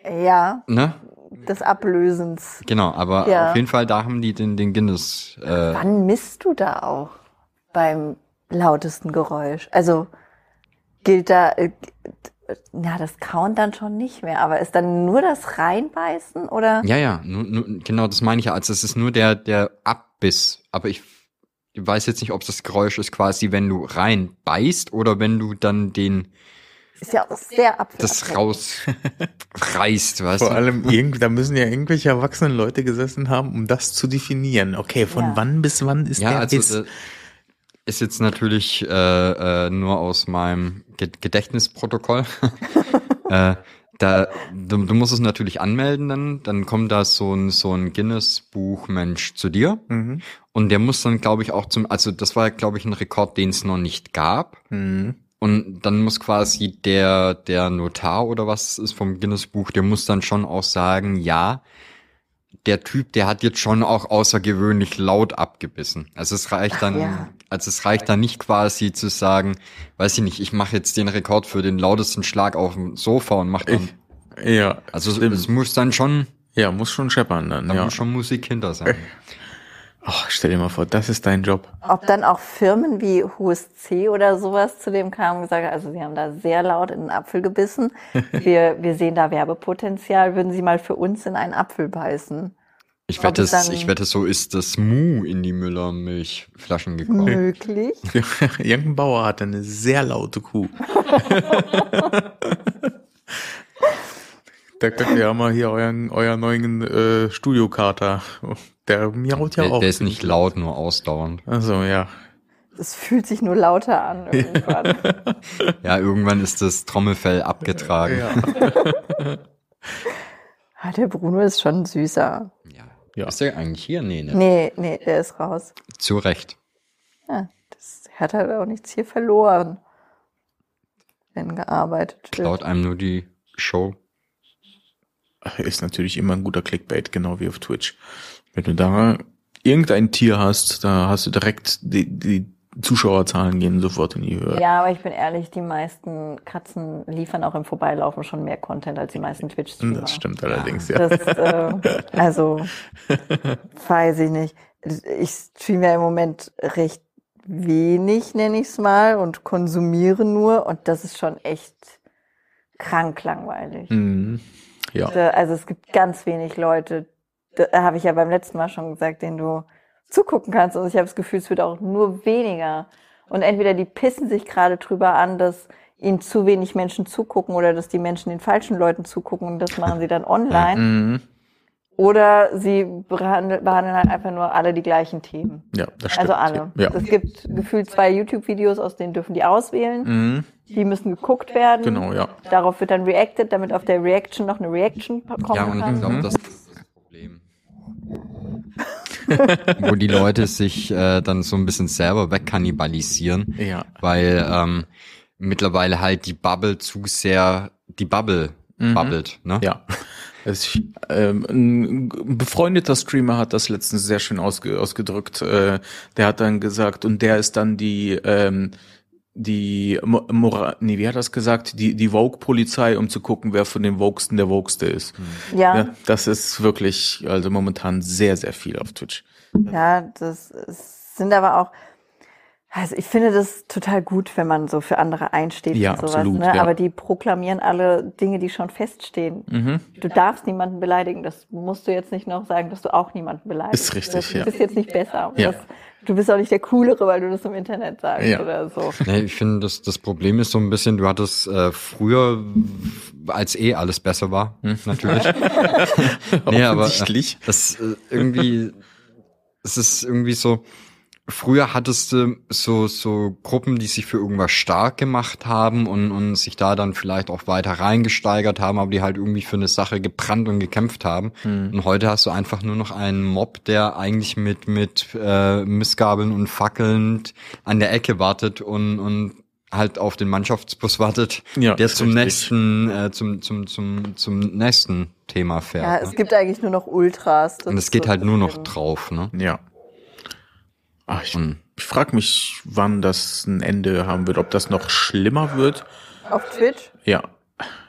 ja, ne? des Ablösens. Genau, aber Ja. auf jeden Fall, da haben die den, den Guinness, äh, Wann misst du da auch beim lautesten Geräusch? Also gilt da, ja, das Count dann schon nicht mehr, aber ist dann nur das Reinbeißen oder? Ja, ja, nur, nur, genau, das meine ich ja. Also es ist nur der, der Abbiss. Aber ich weiß jetzt nicht, ob das Geräusch ist quasi, wenn du rein beißt oder wenn du dann den, Ist ja auch sehr abwärts. das rausreißt, weißt Vor du? allem, irgend, da müssen ja irgendwelche erwachsenen Leute gesessen haben, um das zu definieren. Okay, von Ja. wann bis wann ist Ja, der also Biss? Ist jetzt natürlich äh, äh, nur aus meinem Ge Gedächtnisprotokoll. äh, da, du, du musst es natürlich anmelden, dann, dann kommt da so ein, so ein Guinness-Buch-Mensch zu dir. Mhm. Und der muss dann, glaube ich, auch zum, also das war, glaube ich, ein Rekord, den es noch nicht gab. Mhm. Und dann muss quasi der, der Notar oder was ist vom Guinness-Buch, der muss dann schon auch sagen, ja, der Typ, der hat jetzt schon auch außergewöhnlich laut abgebissen. Also es reicht Ach dann, ja. Also es reicht dann nicht quasi zu sagen, weiß ich nicht, ich mache jetzt den Rekord für den lautesten Schlag auf dem Sofa und mach dann, Ja, also es, stimmt. es muss dann schon, Ja, muss schon scheppern dann. Da ja. muss schon Musik hinter sein. Ach, stell dir mal vor, das ist dein Job. Ob dann auch Firmen wie HSC oder sowas zu dem kamen und gesagt haben, also sie haben da sehr laut in den Apfel gebissen. Wir, wir sehen da Werbepotenzial, würden Sie mal für uns in einen Apfel beißen? Ich wette, es ich wette, so ist das Mu in die Müller-Milchflaschen gekommen. Möglich. Irgendein Bauer hatte eine sehr laute Kuh. Der könnt ihr ja mal hier euren, euren neuen äh, Studiokater. Der miaut ja Der, auch. der ist nicht laut, nur ausdauernd. Also ja. Es fühlt sich nur lauter an irgendwann. Ja, irgendwann ist das Trommelfell abgetragen. ja. Ah, der Bruno ist schon süßer. Ja. Ist der eigentlich hier? Nee, ne? Nee, nee, der ist raus. Zu Recht. Ja, das hat halt auch nichts hier verloren. Wenn gearbeitet wird. Klaut einem nur die Show. Ist natürlich immer ein guter Clickbait, genau wie auf Twitch. Wenn du da irgendein Tier hast, da hast du direkt die, die Zuschauerzahlen gehen sofort in die Höhe. Ja, aber ich bin ehrlich, die meisten Katzen liefern auch im Vorbeilaufen schon mehr Content als die meisten Twitch-Streamer. Das stimmt allerdings, ja. Das, äh, also, weiß ich nicht. Ich streame ja im Moment recht wenig, nenne ich es mal, und konsumiere nur. Und das ist schon echt krank langweilig. Mhm. Ja. Also es gibt ganz wenig Leute, da habe ich ja beim letzten Mal schon gesagt, denen du zugucken kannst. Und ich habe das Gefühl, es wird auch nur weniger. Und entweder die pissen sich gerade drüber an, dass ihnen zu wenig Menschen zugucken oder dass die Menschen den falschen Leuten zugucken und das machen sie dann online. Mhm. Oder sie behandeln, behandeln halt einfach nur alle die gleichen Themen. Ja, das stimmt. Also alle. Ja. Es gibt gefühlt zwei YouTube-Videos, aus denen dürfen die auswählen. Mhm. Die müssen geguckt werden. Genau, ja. Darauf wird dann reacted, damit auf der Reaction noch eine Reaction kommen Ja, und kann. ich glaube, das ist das. Wo die Leute sich äh, dann so ein bisschen selber wegkannibalisieren, Ja. weil ähm, mittlerweile halt die Bubble zu sehr, die Bubble bubbelt, ne? Ja. Es, ähm, ein befreundeter Streamer hat das letztens sehr schön ausge, ausgedrückt. Äh, der hat dann gesagt, und der ist dann die, ähm, die Mo- Mora nee, wie hat das gesagt? Die, die Vogue-Polizei, um zu gucken, wer von den Voguesten der Vogueste ist. Ja, Ja, das ist wirklich, also momentan sehr, sehr viel auf Twitch. ja, das ist, sind aber auch, also ich finde das total gut, wenn man so für andere einsteht Ja, und sowas, absolut, ne? ja. Aber die proklamieren alle Dinge, die schon feststehen. Mhm. Du darfst niemanden beleidigen. Das musst du jetzt nicht noch sagen, dass du auch niemanden beleidigst. Ist richtig, das, Du ja. bist jetzt nicht besser. Ja. Das, du bist auch nicht der Coolere, weil du das im Internet sagst Ja. oder so. Nee, ich finde, das, das Problem ist so ein bisschen, du hattest äh, früher, als eh alles besser war, natürlich. nee, aber äh, Offensichtlich. das äh, irgendwie, es ist irgendwie so, früher hattest du so, so Gruppen, die sich für irgendwas stark gemacht haben und, und sich da dann vielleicht auch weiter reingesteigert haben, aber die halt irgendwie für eine Sache gebrannt und gekämpft haben. Und heute hast du einfach nur noch einen Mob, der eigentlich mit, mit äh, Missgabeln und Fackeln an der Ecke wartet und, und halt auf den Mannschaftsbus wartet, Ja, der ist zum richtig. nächsten, äh, zum, zum, zum, zum nächsten Thema fährt. Ja, ne? es gibt eigentlich nur noch Ultras. Und es geht so halt nur noch drauf, ne? Ja. Ach, ich, Und ich frage mich, wann das ein Ende haben wird, ob das noch schlimmer wird. Auf Twitch? Ja.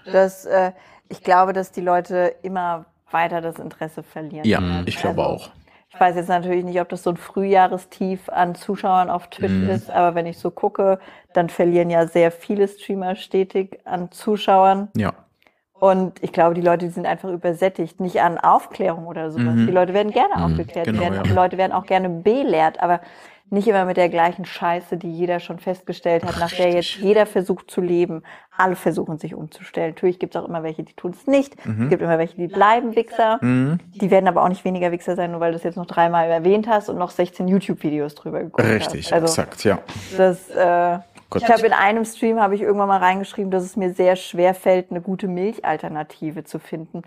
Das, äh, ich glaube, dass die Leute immer weiter das Interesse verlieren. Ja, werden. ich glaube Also, auch. Ich weiß jetzt natürlich nicht, ob das so ein Frühjahrestief an Zuschauern auf Twitch Mhm. ist, aber wenn ich so gucke, dann verlieren ja sehr viele Streamer stetig an Zuschauern. Ja. Und ich glaube, die Leute die sind einfach übersättigt, nicht an Aufklärung oder sowas. Mhm. Die Leute werden gerne aufgeklärt, genau, die, werden, ja. die Leute werden auch gerne belehrt, aber nicht immer mit der gleichen Scheiße, die jeder schon festgestellt hat, nach der jetzt jeder versucht zu leben. Alle versuchen sich umzustellen. Natürlich gibt es auch immer welche, die tun es nicht. Es gibt immer welche, die bleiben Wichser. Mhm. Die werden aber auch nicht weniger Wichser sein, nur weil du es jetzt noch dreimal erwähnt hast und noch 16 YouTube-Videos drüber geguckt Richtig, hast. Also exakt, ja. das, äh, Gott. ich habe in einem Stream habe ich irgendwann mal reingeschrieben, dass es mir sehr schwer fällt, eine gute Milchalternative zu finden.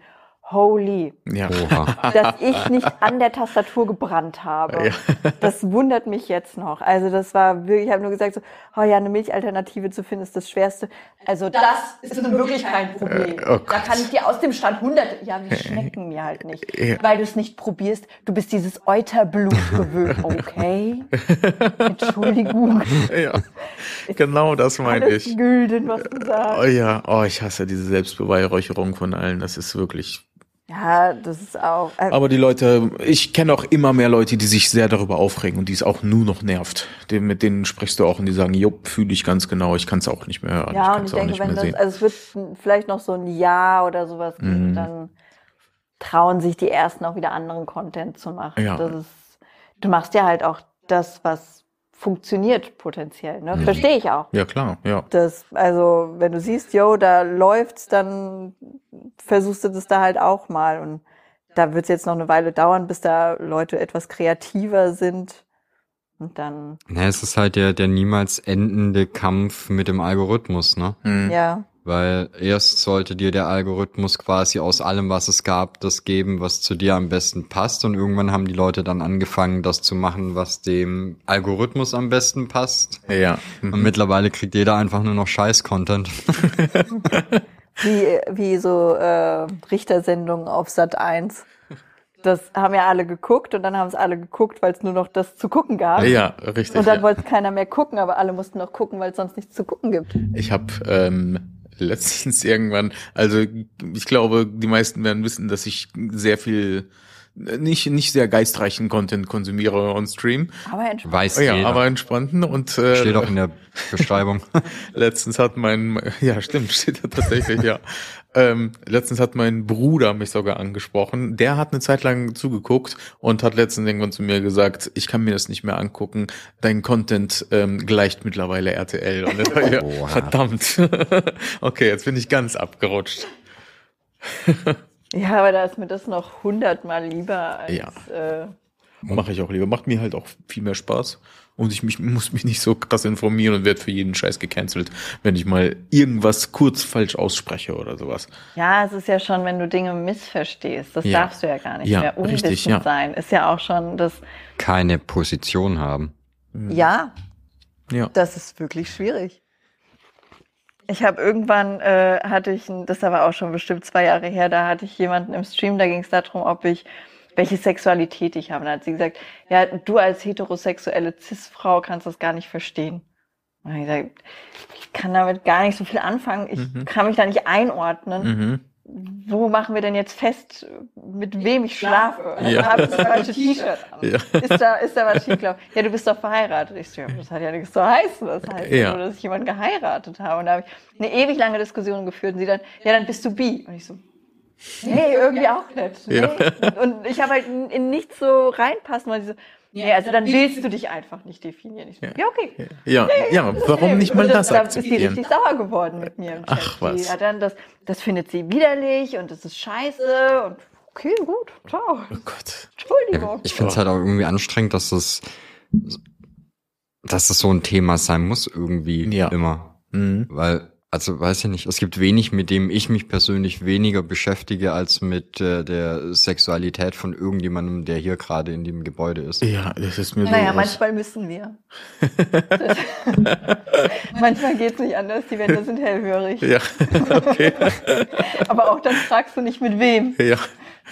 Holy, Ja. Oha. dass ich nicht an der Tastatur gebrannt habe. Das wundert mich jetzt noch. Also das war wirklich, ich habe nur gesagt so, oh ja, eine Milchalternative zu finden ist das Schwerste. Also das ist nun wirklich kein Problem. oh da kann ich dir aus dem Stand 100, ja, die schmecken mir halt nicht, Ja. weil du es nicht probierst. Du bist dieses Euterblut gewöhnt. Okay, Entschuldigung. ja. Genau das meine ich. Gülden, was du sagst. Oh ja, oh, ich hasse diese Selbstbeweihräucherung von allen. Das ist wirklich Ja, das ist auch. Äh, Aber die Leute, ich kenne auch immer mehr Leute, die sich sehr darüber aufregen und die es auch nur noch nervt. Den, mit denen sprichst du auch und die sagen, jupp, fühle ich ganz genau, ich kann es auch nicht mehr hören. ja, ich und ich denke, wenn das, sehen. also es wird vielleicht noch so ein Jahr oder sowas geben, Mhm. dann trauen sich die ersten auch wieder anderen Content zu machen. Ja. Das ist, du machst ja halt auch das, was funktioniert potenziell. Ne? Mhm. Verstehe ich auch. ja, klar, ja. Das, also, wenn du siehst, yo, da läuft's, dann versuchst du das da halt auch mal. Und da wird's jetzt noch eine Weile dauern, bis da Leute etwas kreativer sind. Und dann, Ja, es ist halt der, der niemals endende Kampf mit dem Algorithmus, ne? Mhm. ja, Weil erst sollte dir der Algorithmus quasi aus allem, was es gab, das geben, was zu dir am besten passt. Und irgendwann haben die Leute dann angefangen, das zu machen, was dem Algorithmus am besten passt. Ja. Und mittlerweile kriegt jeder einfach nur noch Scheiß-Content. wie, wie so äh, Richtersendungen auf Sat 1. Das haben ja alle geguckt und dann haben es alle geguckt, weil es nur noch das zu gucken gab. Ja, richtig. Und dann ja. wollte keiner mehr gucken, aber alle mussten noch gucken, weil es sonst nichts zu gucken gibt. Ich habe ähm, letztens irgendwann, also ich glaube, die meisten werden wissen, dass ich sehr viel nicht nicht sehr geistreichen Content konsumiere on Stream. Aber entspannt. Weiß Ja, jeder. aber entspannten und äh, Steht auch in der Beschreibung. letztens hat mein ja stimmt steht da tatsächlich ja ähm, letztens hat mein Bruder mich sogar angesprochen. Der hat eine Zeit lang zugeguckt und hat letztens irgendwann zu mir gesagt, ich kann mir das nicht mehr angucken. Dein Content ähm, gleicht mittlerweile RTL. Und war, ja, verdammt. okay, jetzt bin ich ganz abgerutscht. Ja, aber da ist mir das noch hundertmal lieber als Ja. äh, Mache ich auch lieber. Macht mir halt auch viel mehr Spaß. Und ich mich, muss mich nicht so krass informieren und werde für jeden Scheiß gecancelt, wenn ich mal irgendwas kurz falsch ausspreche oder sowas. Ja, es ist ja schon, wenn du Dinge missverstehst. Das Ja. darfst du ja gar nicht Ja, mehr unwissend richtig, ja. sein. Ist ja auch schon das, Keine Position haben. ja, Ja. das ist wirklich schwierig. Ich habe irgendwann, äh, hatte ich, ein, das aber auch schon bestimmt zwei Jahre her, da hatte ich jemanden im Stream, da ging es darum, ob ich, welche Sexualität ich habe. Da hat sie gesagt, ja, du als heterosexuelle Cis-Frau kannst das gar nicht verstehen. Und ich gesagt, ich kann damit gar nicht so viel anfangen, ich Mhm. kann mich da nicht einordnen. Mhm. Wo machen wir denn jetzt fest, mit wem ich schlafe? Ja. Habe ich das falsche T-Shirt an? Ja. Ist, da, ist da was schiefgelaufen? Ja, du bist doch verheiratet. Ich so, ja, das hat ja nichts zu heißen. Das heißt Ja. nur, dass ich jemanden geheiratet habe. Und da habe ich eine ewig lange Diskussion geführt und sie dann, ja, dann bist du bi. Und ich so, nee, irgendwie auch nicht. Nee. Ja. Und ich habe halt in, in nichts so reinpassen, weil sie so, nee, also dann willst du dich einfach nicht definieren. Ich so, ja, okay. Ja, ja, warum nicht mal Und das Da ist die akzeptieren? richtig sauer geworden mit mir. Ach, was. Hat dann das, das findet sie widerlich und das ist scheiße und okay, gut, ciao. Oh Gott. Entschuldigung. Ich finde es halt auch irgendwie anstrengend, dass das, dass das so ein Thema sein muss irgendwie Ja. immer. Mhm. Weil, also weiß ich nicht, es gibt wenig, mit dem ich mich persönlich weniger beschäftige, als mit äh, der Sexualität von irgendjemandem, der hier gerade in dem Gebäude ist. Ja, das ist mir so. Naja, was- manchmal müssen wir. manchmal geht's nicht anders, die Wände sind hellhörig. Ja, okay. Aber auch dann fragst du nicht mit wem. ja.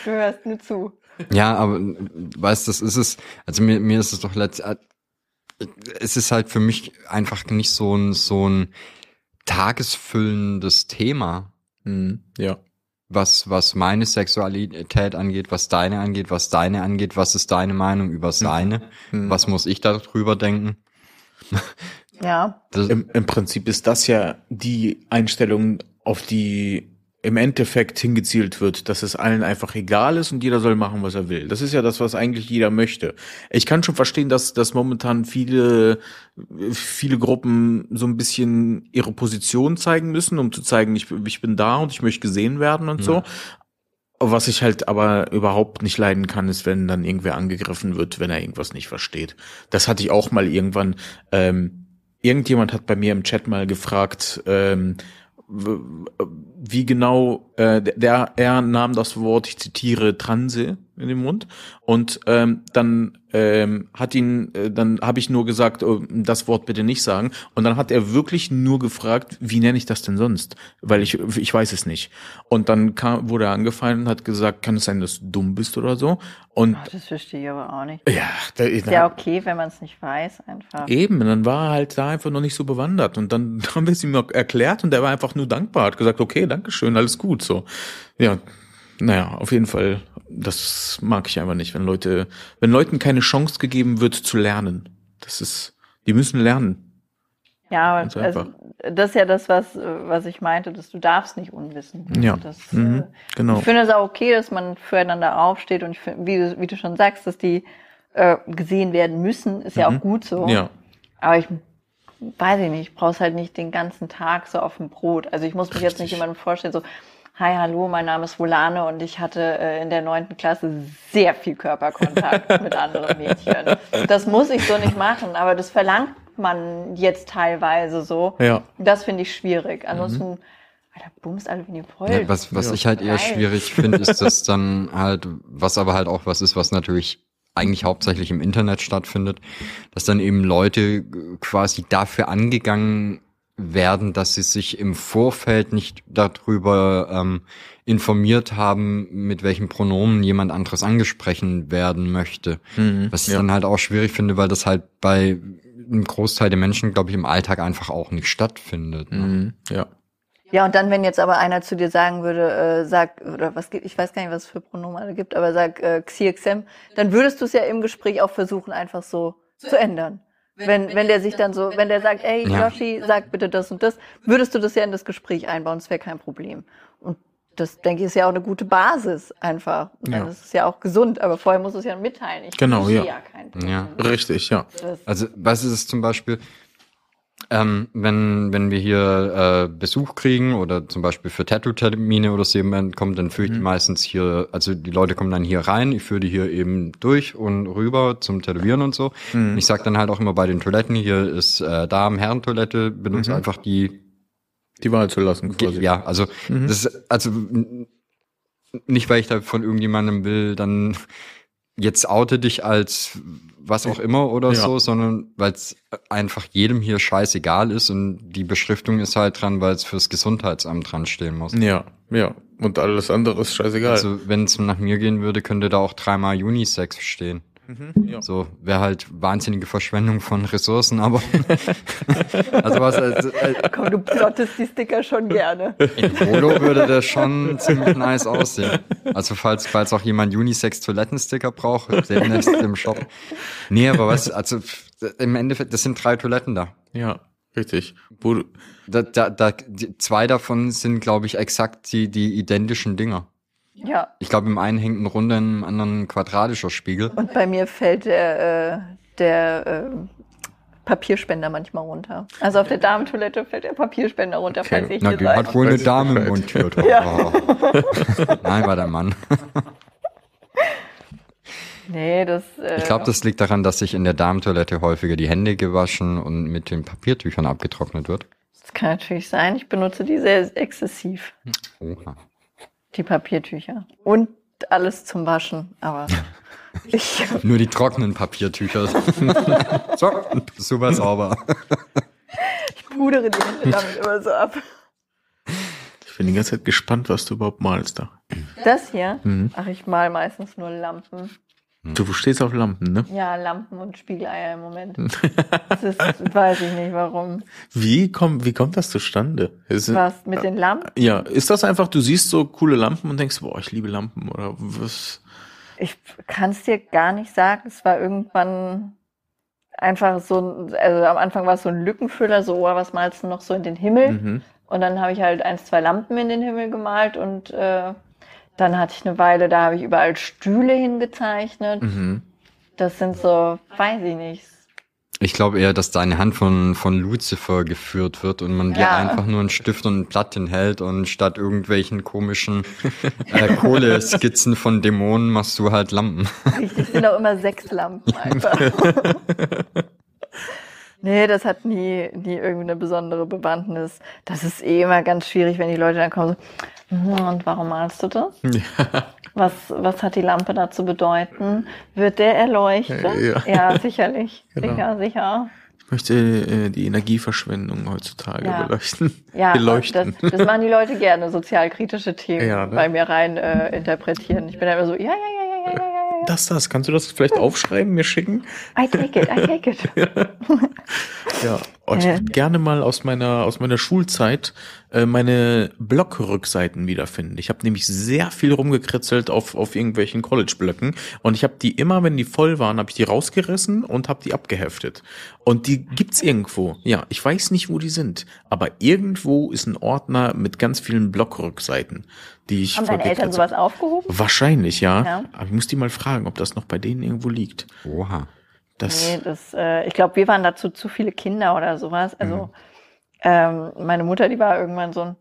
Du hörst nur zu. Ja, aber weißt, das ist es. Also mir, mir ist es doch letzt, äh, es ist halt für mich einfach nicht so ein so ein tagesfüllendes Thema, Mhm. Ja. was was meine Sexualität angeht, was deine angeht, was deine angeht, was ist deine Meinung über seine, Mhm. was muss ich darüber denken? Ja. Das, Im, Im Prinzip ist das ja die Einstellung, auf die im Endeffekt hingezielt wird, dass es allen einfach egal ist und jeder soll machen, was er will. Das ist ja das, was eigentlich jeder möchte. Ich kann schon verstehen, dass, dass momentan viele, viele Gruppen so ein bisschen ihre Position zeigen müssen, um zu zeigen, ich, ich bin da und ich möchte gesehen werden und so. Was ich halt aber überhaupt nicht leiden kann, ist, wenn dann irgendwer angegriffen wird, wenn er irgendwas nicht versteht. Das hatte ich auch mal irgendwann. Ähm, irgendjemand hat bei mir im Chat mal gefragt, ähm, wie genau, äh, der, er nahm das Wort, ich zitiere, Transe in den Mund und ähm, dann ähm, hat ihn, äh, dann habe ich nur gesagt, oh, das Wort bitte nicht sagen und dann hat er wirklich nur gefragt, wie nenne ich das denn sonst, weil ich ich weiß es nicht und dann kam, wurde er angefallen und hat gesagt, kann es sein, dass du dumm bist oder so und Ach, das verstehe ich aber auch nicht. ja, da, Ist ja okay, wenn man es nicht weiß, einfach. Eben, dann war er halt da einfach noch nicht so bewandert. Und dann haben wir es ihm noch erklärt und er war einfach nur dankbar, hat gesagt, okay, Dankeschön, alles gut, so. Ja, naja, auf jeden Fall, das mag ich einfach nicht, wenn Leute, wenn Leuten keine Chance gegeben wird zu lernen. Das ist, die müssen lernen. Ja, also, das ist ja das, was, was ich meinte, dass du darfst nicht unwissen. Ja, Das, mhm, äh, genau. Ich finde es auch okay, dass man füreinander aufsteht und ich finde, wie, du- wie du schon sagst, dass die äh, gesehen werden müssen, ist ja Mhm. auch gut so. Ja, Aber ich weiß ich nicht, ich brauch's halt nicht den ganzen Tag so auf dem Brot. Also ich muss mich jetzt nicht Richtig. jemandem vorstellen, so, hi, hallo, mein Name ist Volane und ich hatte äh, in der neunten Klasse sehr viel Körperkontakt mit anderen Mädchen. Das muss ich so nicht machen, aber das verlangt man jetzt teilweise so. ja, Das finde ich schwierig. Ansonsten, Alter, bumst alle wie die voll. Ja, was was Ja. ich halt eher schwierig finde, ist das dann halt, was aber halt auch was ist, was natürlich eigentlich hauptsächlich im Internet stattfindet, dass dann eben Leute quasi dafür angegangen werden, dass sie sich im Vorfeld nicht darüber ähm, informiert haben, mit welchen Pronomen jemand anderes angesprochen werden möchte. Mhm, Was ich ja. dann halt auch schwierig finde, weil das halt bei einem Großteil der Menschen, glaube ich, im Alltag einfach auch nicht stattfindet. Ne? Mhm, ja. Ja, und dann, wenn jetzt aber einer zu dir sagen würde, äh, sag, oder was gibt, ich weiß gar nicht, was es für Pronomen alle gibt, aber sag äh, XIXM, dann würdest du es ja im Gespräch auch versuchen, einfach so zu ändern. Wenn, wenn der sich dann so, wenn der sagt, ey, Ja. Yoshi, sag bitte das und das, würdest du das ja in das Gespräch einbauen, das wäre kein Problem. Und das, denke ich, ist ja auch eine gute Basis einfach. Und dann Ja. ist es ja auch gesund, aber vorher muss es ja mitteilen. Ich Genau, ja. kein Problem. Ja. Richtig, ja. Das, Also, was ist es zum Beispiel, ähm, wenn, wenn wir hier äh, Besuch kriegen oder zum Beispiel für Tattoo-Termine oder so jemand kommt, dann führe ich die meistens hier, also die Leute kommen dann hier rein, ich führe die hier eben durch und rüber zum Tätowieren und so. Und Ich sag dann halt auch immer bei den Toiletten, hier ist äh, Damen-Herren-Toilette, benutze einfach die Die Wahl zu lassen, quasi. ja, also das ist also nicht, weil ich da von irgendjemandem will, dann jetzt oute dich als was auch immer oder Ja. so, sondern weil es einfach jedem hier scheißegal ist und die Beschriftung ist halt dran, weil es fürs Gesundheitsamt dran stehen muss. Ja, ja. Und alles andere ist scheißegal. Also wenn es nach mir gehen würde, könnte da auch dreimal Unisex stehen. Mhm, ja. So wäre halt wahnsinnige Verschwendung von Ressourcen, aber also was also, äh, komm, du plottest die Sticker schon gerne. In Polo würde das schon ziemlich nice aussehen. Also falls, falls auch jemand Unisex Toilettensticker braucht, demnächst im Shop. Nee, aber was, also im Endeffekt, das sind drei Toiletten da. ja, richtig. Da, da, da, die, zwei davon sind, glaube ich, exakt die, die identischen Dinger. Ja. Ich glaube, im einen hängt ein runder, im anderen ein quadratischer Spiegel. Und bei mir fällt der, äh, der äh, Papierspender manchmal runter. Also auf der Damentoilette fällt der Papierspender runter, Okay. falls ich Na, hier die sei. hat wohl eine Dame Bescheid. montiert. Ja. Nein, war der Mann. Nee, das. Äh, Ich glaube, das liegt daran, dass sich in der Damentoilette häufiger die Hände gewaschen und mit den Papiertüchern abgetrocknet wird. das kann natürlich sein. Ich benutze die sehr exzessiv, Oha. Die Papiertücher. Und alles zum Waschen. Aber ich, Nur die trockenen Papiertücher. so, super sauber. ich pudere die Hände damit immer so ab. ich bin die ganze Zeit gespannt, was du überhaupt malst da. Das hier, Mhm. ach, ich mal meistens nur Lampen. Du stehst auf Lampen, ne? Ja, Lampen und Spiegeleier im Moment. Das ist, weiß ich nicht warum. Wie kommt, wie kommt das zustande? Ist, Was mit den Lampen? ja, ist das einfach, du siehst so coole Lampen und denkst, boah, ich liebe Lampen oder was? Ich kann es dir gar nicht sagen. Es war irgendwann einfach so, ein- also am Anfang war es so ein Lückenfüller, so, oh, was malst du noch so in den Himmel? Mhm. Und dann habe ich halt eins, zwei Lampen in den Himmel gemalt und äh, dann hatte ich eine Weile, da habe ich überall Stühle hingezeichnet. Mhm. Das sind so, weiß ich nicht. Ich glaube eher, dass deine Hand von, von Lucifer geführt wird und man dir Ja. einfach nur einen Stift und ein Blatt hinhält und statt irgendwelchen komischen äh, Kohleskizzen von Dämonen machst du halt Lampen. Richtig, sind auch immer sechs Lampen einfach. Nee, das hat nie, nie irgendwie eine besondere Bewandtnis. Das ist eh immer ganz schwierig, wenn die Leute dann kommen so, mhm, und warum malst du das? Ja. Was, was hat die Lampe da zu bedeuten? Wird der erleuchtet? Äh, ja, ja sicherlich. Genau. Sicher, sicher. Ich möchte äh, die Energieverschwendung heutzutage ja. beleuchten. Ja, beleuchten. Das, das, machen die Leute gerne, sozialkritische Themen ja, ne? bei mir rein äh, interpretieren. Ich bin dann immer so, ja, ja, ja, ja, ja, ja, ja. Das, das. Kannst du das vielleicht aufschreiben, mir schicken? I take it, I take it. Ja. Oh, ich Äh. würde gerne mal aus meiner aus meiner Schulzeit äh, meine Blockrückseiten wiederfinden. Ich habe nämlich sehr viel rumgekritzelt auf auf irgendwelchen College-Blöcken und ich habe die immer, wenn die voll waren, habe ich die rausgerissen und habe die abgeheftet. Und die gibt's irgendwo. Ja, ich weiß nicht, wo die sind, aber irgendwo ist ein Ordner mit ganz vielen Blockrückseiten, die ich Haben deine Eltern sowas aufgehoben? Wahrscheinlich, ja. Ja. Aber ich muss die mal fragen, ob das noch bei denen irgendwo liegt. Oha. Das, Nee, das, äh, ich glaube, wir waren dazu zu viele Kinder oder sowas. Also ähm, meine Mutter, die war irgendwann so ein,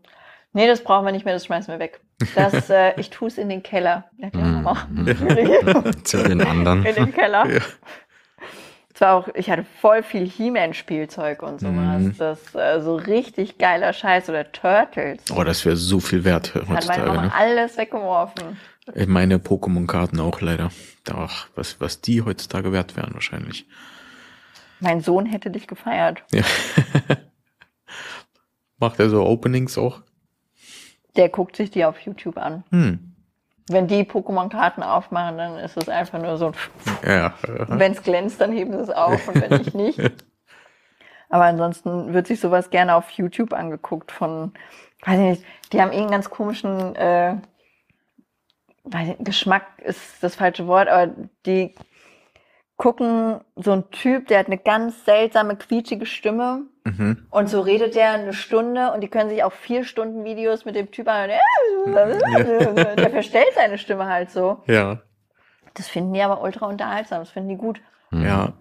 nee, das brauchen wir nicht mehr, das schmeißen wir weg. Das, äh, ich tue es in den Keller. Ja, klar, Mhm. Zu den anderen. in den Keller. Ja. Es war auch, ich hatte voll viel He-Man-Spielzeug und sowas. Mhm. Das äh, so richtig geiler Scheiß oder Turtles. oh, das wäre so viel wert Hat meine heutzutage. Mama Ne? alles weggeworfen. Meine Pokémon-Karten auch leider. Ach, was, was die heutzutage wert wären wahrscheinlich. Mein Sohn hätte dich gefeiert. Ja. Macht er so Openings auch? Der guckt sich die auf YouTube an. Hm. Wenn die Pokémon-Karten aufmachen, dann ist es einfach nur so ein Ja. äh, Wenn es glänzt, dann heben sie es auf und wenn nicht, nicht. Aber ansonsten wird sich sowas gerne auf YouTube angeguckt von, weiß ich nicht, die haben irgendeinen ganz komischen äh, ich, Geschmack ist das falsche Wort, aber die gucken so ein Typ, der hat eine ganz seltsame, quietschige Stimme Mhm. und so redet der eine Stunde und die können sich auch vier Stunden Videos mit dem Typ an. Der verstellt seine Stimme halt so. Ja. Das finden die aber ultra unterhaltsam, das finden die gut. Ja.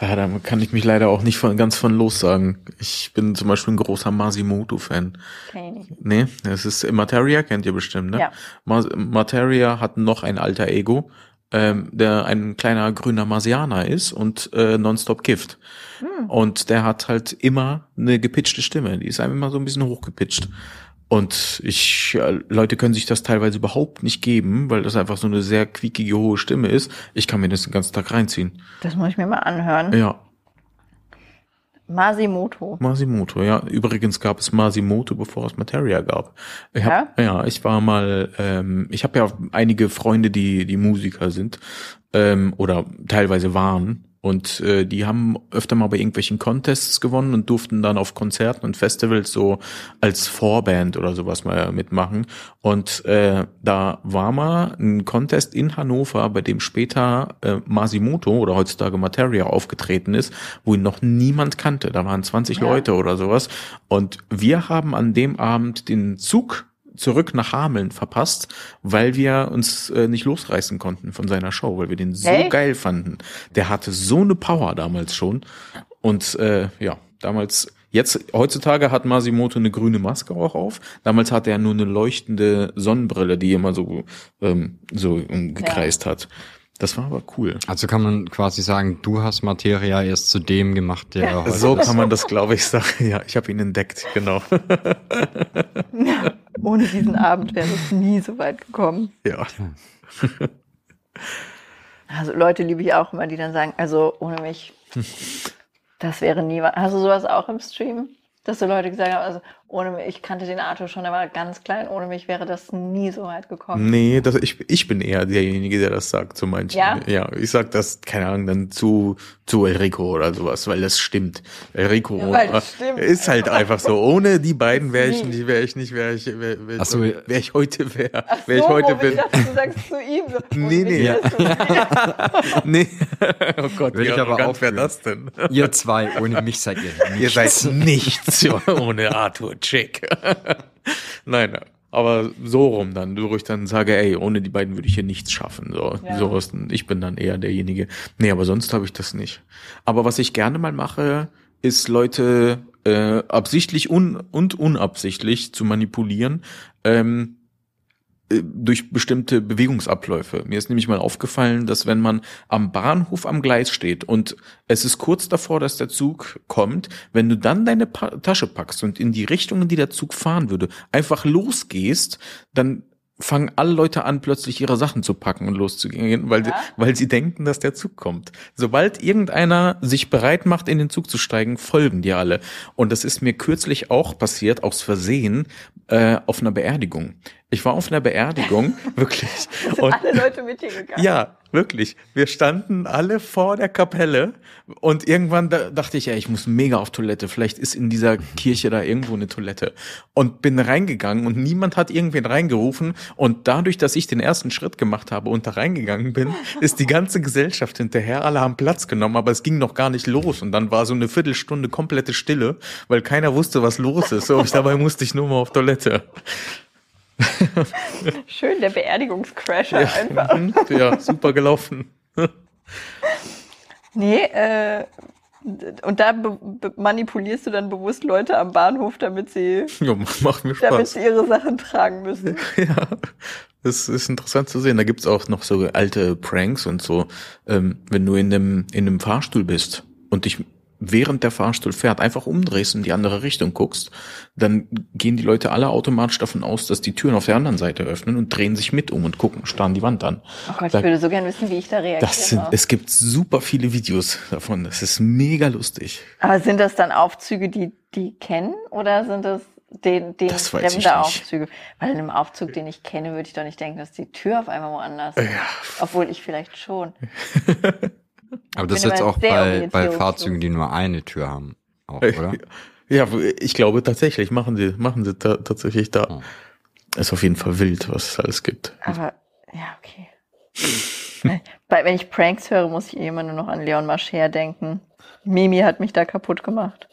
Ja, da kann ich mich leider auch nicht von, ganz von los sagen. Ich bin zum Beispiel ein großer Masimoto-Fan. Nicht. Nee, es ist Materia, kennt ihr bestimmt, ne? Ja. Mas Materia hat noch ein alter Ego, ähm, der ein kleiner grüner Marsianer ist und äh, nonstop kifft. Und der hat halt immer eine gepitchte Stimme. Die ist einfach immer so ein bisschen hochgepitcht. Und ich, äh, Leute können sich das teilweise überhaupt nicht geben, weil das einfach so eine sehr quiekige, hohe Stimme ist. Ich kann mir das den ganzen Tag reinziehen. Das muss ich mir mal anhören. Ja, Masimoto. Masimoto, ja. Übrigens gab es Masimoto, bevor es Materia gab. Ich hab, Ja? ja? ich war mal, ähm, ich habe ja einige Freunde, die die Musiker sind ähm, oder teilweise waren. Und äh, die haben öfter mal bei irgendwelchen Contests gewonnen und durften dann auf Konzerten und Festivals so als Vorband oder sowas mal mitmachen. Und äh, da war mal ein Contest in Hannover, bei dem später äh, Masimoto oder heutzutage Materia aufgetreten ist, wo ihn noch niemand kannte. Da waren 20 Ja. Leute oder sowas. Und wir haben an dem Abend den Zug zurück nach Hameln verpasst, weil wir uns äh, nicht losreißen konnten von seiner Show, weil wir den so Echt? geil fanden. Der hatte so eine Power damals schon. Und äh, ja, damals, jetzt, heutzutage hat Masimoto eine grüne Maske auch auf. Damals hatte er nur eine leuchtende Sonnenbrille, die immer so, ähm, so gekreist hat. Das war aber cool. Also kann man quasi sagen, du hast Materia erst zu dem gemacht, der Ja. heute So ist. kann man das, glaube ich, sagen. Ja, ich habe ihn entdeckt, genau. Ohne diesen Abend wäre es nie so weit gekommen. Ja. Also Leute liebe ich auch immer, die dann sagen, also ohne mich, das wäre nie was. Hast du sowas auch im Stream? Dass so Leute gesagt haben, also ohne mich, ich kannte den Arthur schon, er war ganz klein, ohne mich wäre das nie so weit gekommen. Nee, das, ich, ich bin eher derjenige, der das sagt zu manchen. Ja? ja ich sag das, keine Ahnung, dann zu, zu Enrico oder sowas, weil das stimmt. Enrico Ja, weil das stimmt. ist halt einfach so. Ohne die beiden wäre ich nicht, wäre ich nicht, wäre ich, wäre wär, so. wär ich heute wäre, Ach wer ich so, heute wo bin. Ich dachte, du sagst zu ihm so. Nee, nee. du- nee. oh Gott, Will wie ich aber auch wäre für. das denn? Ihr zwei, ohne mich seid ihr Ihr seid nichts ohne Arthur Chick. Nein, aber so rum dann, wo ich dann sage, ey, ohne die beiden würde ich hier nichts schaffen. So, Ja. sowas. Ich bin dann eher derjenige. Nee, aber sonst habe ich das nicht. Aber was ich gerne mal mache, ist Leute äh, absichtlich un und unabsichtlich zu manipulieren. Ähm, äh, durch bestimmte Bewegungsabläufe. Mir ist nämlich mal aufgefallen, dass wenn man am Bahnhof am Gleis steht und es ist kurz davor, dass der Zug kommt, wenn du dann deine pa Tasche packst und in die Richtung, in die der Zug fahren würde, einfach losgehst, dann fangen alle Leute an, plötzlich ihre Sachen zu packen und loszugehen, weil, Ja? weil sie denken, dass der Zug kommt. Sobald irgendeiner sich bereit macht, in den Zug zu steigen, folgen die alle. Und das ist mir kürzlich auch passiert, aus Versehen, äh, auf einer Beerdigung. Ich war auf einer Beerdigung, wirklich. Sind Und alle Leute mit dir gegangen? ja, wirklich. Wir standen alle vor der Kapelle und irgendwann da, dachte ich, ja, ich muss mega auf Toilette. Vielleicht ist in dieser Kirche da irgendwo eine Toilette. Und bin reingegangen und niemand hat irgendwen reingerufen. Und dadurch, dass ich den ersten Schritt gemacht habe und da reingegangen bin, ist die ganze Gesellschaft hinterher. Alle haben Platz genommen, aber es ging noch gar nicht los. Und dann war so eine Viertelstunde komplette Stille, weil keiner wusste, was los ist. So, ich, dabei musste ich nur mal auf Toilette. Schön, der Beerdigungscrasher einfach. Mhm, ja, super gelaufen. Nee, äh, und da manipulierst du dann bewusst Leute am Bahnhof, damit sie, Ja, damit sie ihre Sachen tragen müssen. Ja, das ist interessant zu sehen. Da gibt's auch noch so alte Pranks und so. Ähm, wenn du in einem, in einem Fahrstuhl bist und dich während der Fahrstuhl fährt einfach umdrehst und in die andere Richtung guckst, dann gehen die Leute alle automatisch davon aus, dass die Türen auf der anderen Seite öffnen und drehen sich mit um und gucken, starren die Wand an. Oh Gott, Da- ich würde so gern wissen, wie ich da reagiere. Das sind, es gibt super viele Videos davon. Das ist mega lustig. Aber sind das dann Aufzüge, die die kennen oder sind das den, den Das fremde. Aufzüge? Weil in einem Aufzug, den ich kenne, würde ich doch nicht denken, dass die Tür auf einmal woanders ist. Ja, Obwohl ich vielleicht schon. Aber das ist jetzt auch bei, bei. Fahrzeugen, die nur eine Tür haben. Auch, oder? ja, ich glaube tatsächlich machen sie, machen sie ta tatsächlich da. Oh. Ist auf jeden Fall wild, was es alles gibt. Aber, ja, okay. Wenn ich Pranks höre, muss ich immer nur noch an Leon Mascher denken. Mimi hat mich da kaputt gemacht.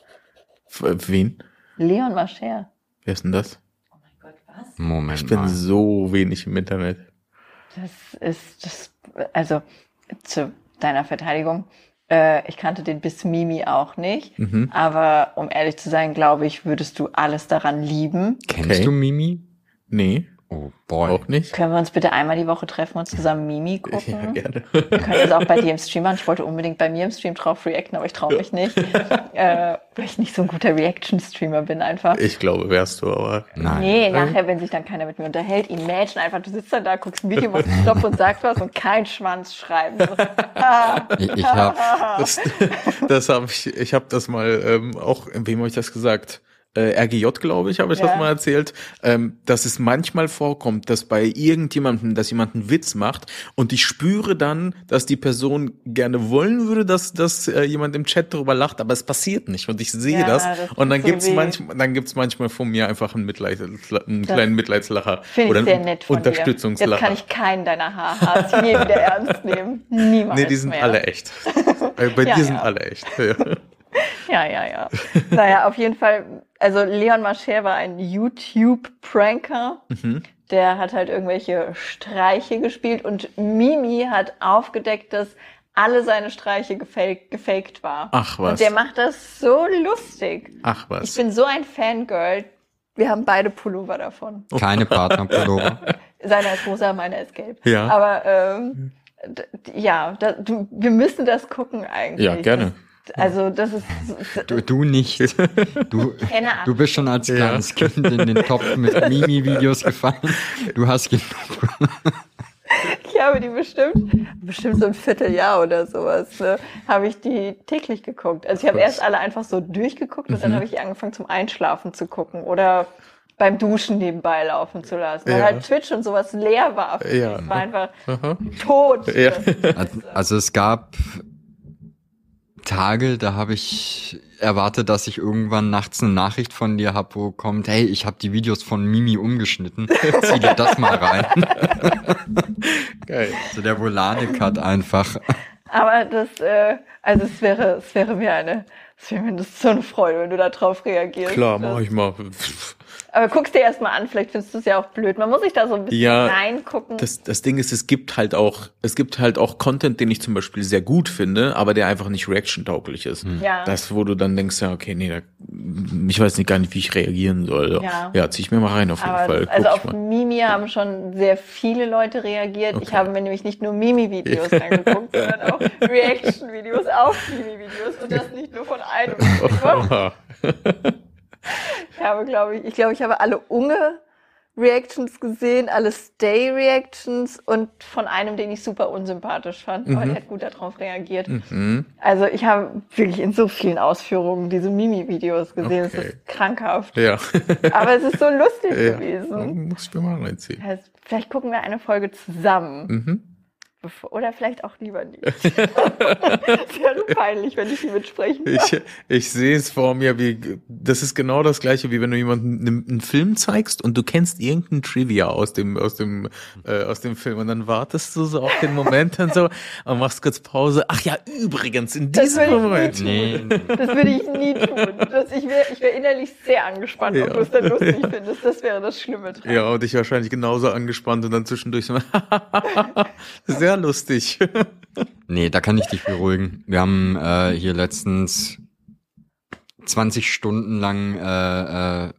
F- Wen? Leon Mascher. Wer ist denn das? Oh mein Gott, was? Moment Ich bin mal. so wenig im Internet. Das ist, das, also, zu deiner Verteidigung. Äh, ich kannte den bis Mimi auch nicht. Mhm. Aber um ehrlich zu sein, glaube ich, würdest du alles daran lieben. Kennst Okay. du Mimi? Nee, Oh boy. auch nicht. Können wir uns bitte einmal die Woche treffen und zusammen Mimi gucken? Ja, gerne. Wir können das auch bei dir im Stream machen. Ich wollte unbedingt bei mir im Stream drauf reacten, aber ich traue mich nicht. äh, weil ich nicht so ein guter Reaction-Streamer bin einfach. Ich glaube, wärst du, aber. Nein. Nee, nachher, wenn sich dann keiner mit mir unterhält, imagine einfach, du sitzt dann da, guckst ein Video, machst Stopp und sagst was und kein Schwanz schreiben. Ich, ich habe Das, das habe ich, ich habe das mal ähm, auch, wem habe ich das gesagt? Äh, RGJ, glaube ich, habe ich Ja. das mal erzählt, ähm, dass es manchmal vorkommt, dass bei irgendjemandem, dass jemand einen Witz macht und ich spüre dann, dass die Person gerne wollen würde, dass, dass äh, jemand im Chat darüber lacht, aber es passiert nicht und ich sehe Ja, das, das und dann so gibt's manchmal, dann gibt's manchmal von mir einfach einen, Mitleid, einen Das kleinen Mitleidslacher Finde oder ich sehr einen nett von dir. Jetzt Unterstützungslacher. kann ich keinen deiner Haarhaars je wieder ernst nehmen. Niemals nee, die sind mehr. alle echt. Äh, bei Ja, dir sind alle echt. Ja. Ja, ja, ja. naja, auf jeden Fall, also Leon Mascher war ein YouTube-Pranker. Mhm. Der hat halt irgendwelche Streiche gespielt und Mimi hat aufgedeckt, dass alle seine Streiche gefaked, gefaked war. Ach was. Und der macht das so lustig. Ach Ich was. bin so ein Fangirl. Wir haben beide Pullover davon. keine Partnerpullover. Seiner ist rosa, meiner ist gelb. Ja. Aber ähm, ja, da, du, wir müssen das gucken eigentlich. Ja, gerne. Das, also das ist Du, du nicht. Du, du bist schon als Ja. kleines Kind in den Topf mit Mimi-Videos gefallen. Du hast genug. Ich habe die bestimmt, bestimmt so ein Vierteljahr oder sowas, ne, habe ich die täglich geguckt. Also ich habe erst alle einfach so durchgeguckt und Mhm. dann habe ich angefangen zum Einschlafen zu gucken oder beim Duschen nebenbei laufen zu lassen. Weil Ja. halt Twitch und sowas leer war. für Ja, mich. Ich war einfach Aha. tot. Ja. Also es gab Tage, da habe ich erwartet, dass ich irgendwann nachts eine Nachricht von dir hab, wo kommt, hey, ich habe die Videos von Mimi umgeschnitten. Zieh dir das mal rein. Geil. So der Volane-Cut einfach. Aber das, äh, also es wäre, es wäre mir eine, es wäre mir das so eine Freude, wenn du da drauf reagierst. Klar, mach ich mal. Aber guckst dir erstmal an, vielleicht findest du es ja auch blöd. Man muss sich da so ein bisschen Ja, reingucken. Das, das Ding ist, es gibt halt auch, es gibt halt auch Content, den ich zum Beispiel sehr gut finde, aber der einfach nicht reaction-tauglich ist. Ja. Das, wo du dann denkst, ja, okay, nee, da, ich weiß nicht gar nicht, wie ich reagieren soll. Ja. ja zieh ich mir mal rein auf jeden Aber Fall. also Guck auf ich mal. Mimi haben schon sehr viele Leute reagiert. Ich Okay. habe mir nämlich nicht nur Mimi-Videos angeguckt, sondern auch Reaction-Videos auf Mimi-Videos und das nicht nur von einem. Ich habe, glaube ich, ich glaube, ich habe alle Unge Reactions gesehen, alle Stay-Reactions und von einem, den ich super unsympathisch fand, aber der hat gut darauf reagiert. Mhm. Also ich habe wirklich in so vielen Ausführungen diese Mimi-Videos gesehen. Es Okay. ist krankhaft. Ja. Aber es ist so lustig ja. gewesen. Muss ich mir mal reinziehen. Vielleicht gucken wir eine Folge zusammen. Mhm. Oder vielleicht auch lieber nicht. Es wäre peinlich, wenn ich die mitsprechen Ich, ich sehe es vor mir, wie das ist genau das gleiche, wie wenn du jemanden einen, einen Film zeigst und du kennst irgendeinen Trivia aus dem aus dem äh, aus dem Film und dann wartest du so auf den Moment dann so und machst kurz Pause. Ach ja, übrigens in diesem Moment. Nee, Das würde ich nie tun. Das, ich wäre ich wär innerlich sehr angespannt, ob Ja. du es dann lustig findest. Das wäre das Schlimme dran. Ja, und ich wahrscheinlich genauso angespannt und dann zwischendurch so sehr lustig. nee, da kann ich dich beruhigen. Wir haben äh, hier letztens 20 Stunden lang äh, äh,